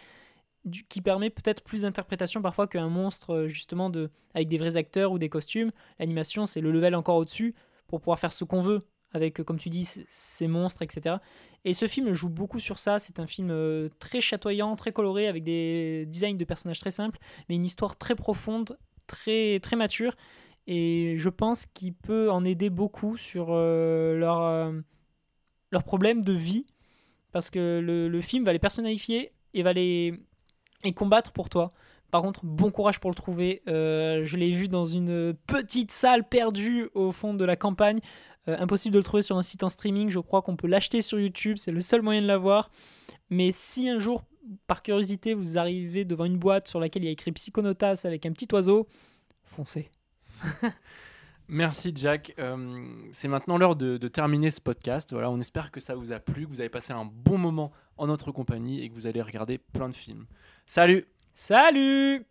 qui permet peut-être plus d'interprétation parfois qu'un monstre euh, justement de, avec des vrais acteurs ou des costumes. L'animation, c'est le level encore au-dessus pour pouvoir faire ce qu'on veut avec, euh, comme tu dis, ces monstres, etc. Et ce film joue beaucoup sur ça. C'est un film euh, très chatoyant, très coloré, avec des designs de personnages très simples, mais une histoire très profonde, très, très mature. Et je pense qu'il peut en aider beaucoup sur euh, leur, euh, de vie, parce que le, film va les personnalifier et va les, les combattre pour toi. Par contre, bon courage pour le trouver. Euh, je l'ai vu dans une petite salle perdue au fond de la campagne. Euh, impossible de le trouver sur un site en streaming. Je crois qu'on peut l'acheter sur YouTube. C'est le seul moyen de l'avoir. Mais si un jour, par curiosité, vous arrivez devant une boîte sur laquelle il y a écrit Psychonautas avec un petit oiseau, foncez. Merci Jack. Euh, c'est maintenant l'heure de, de terminer ce podcast. Voilà, on espère que ça vous a plu, que vous avez passé un bon moment en notre compagnie et que vous allez regarder plein de films. Salut Salut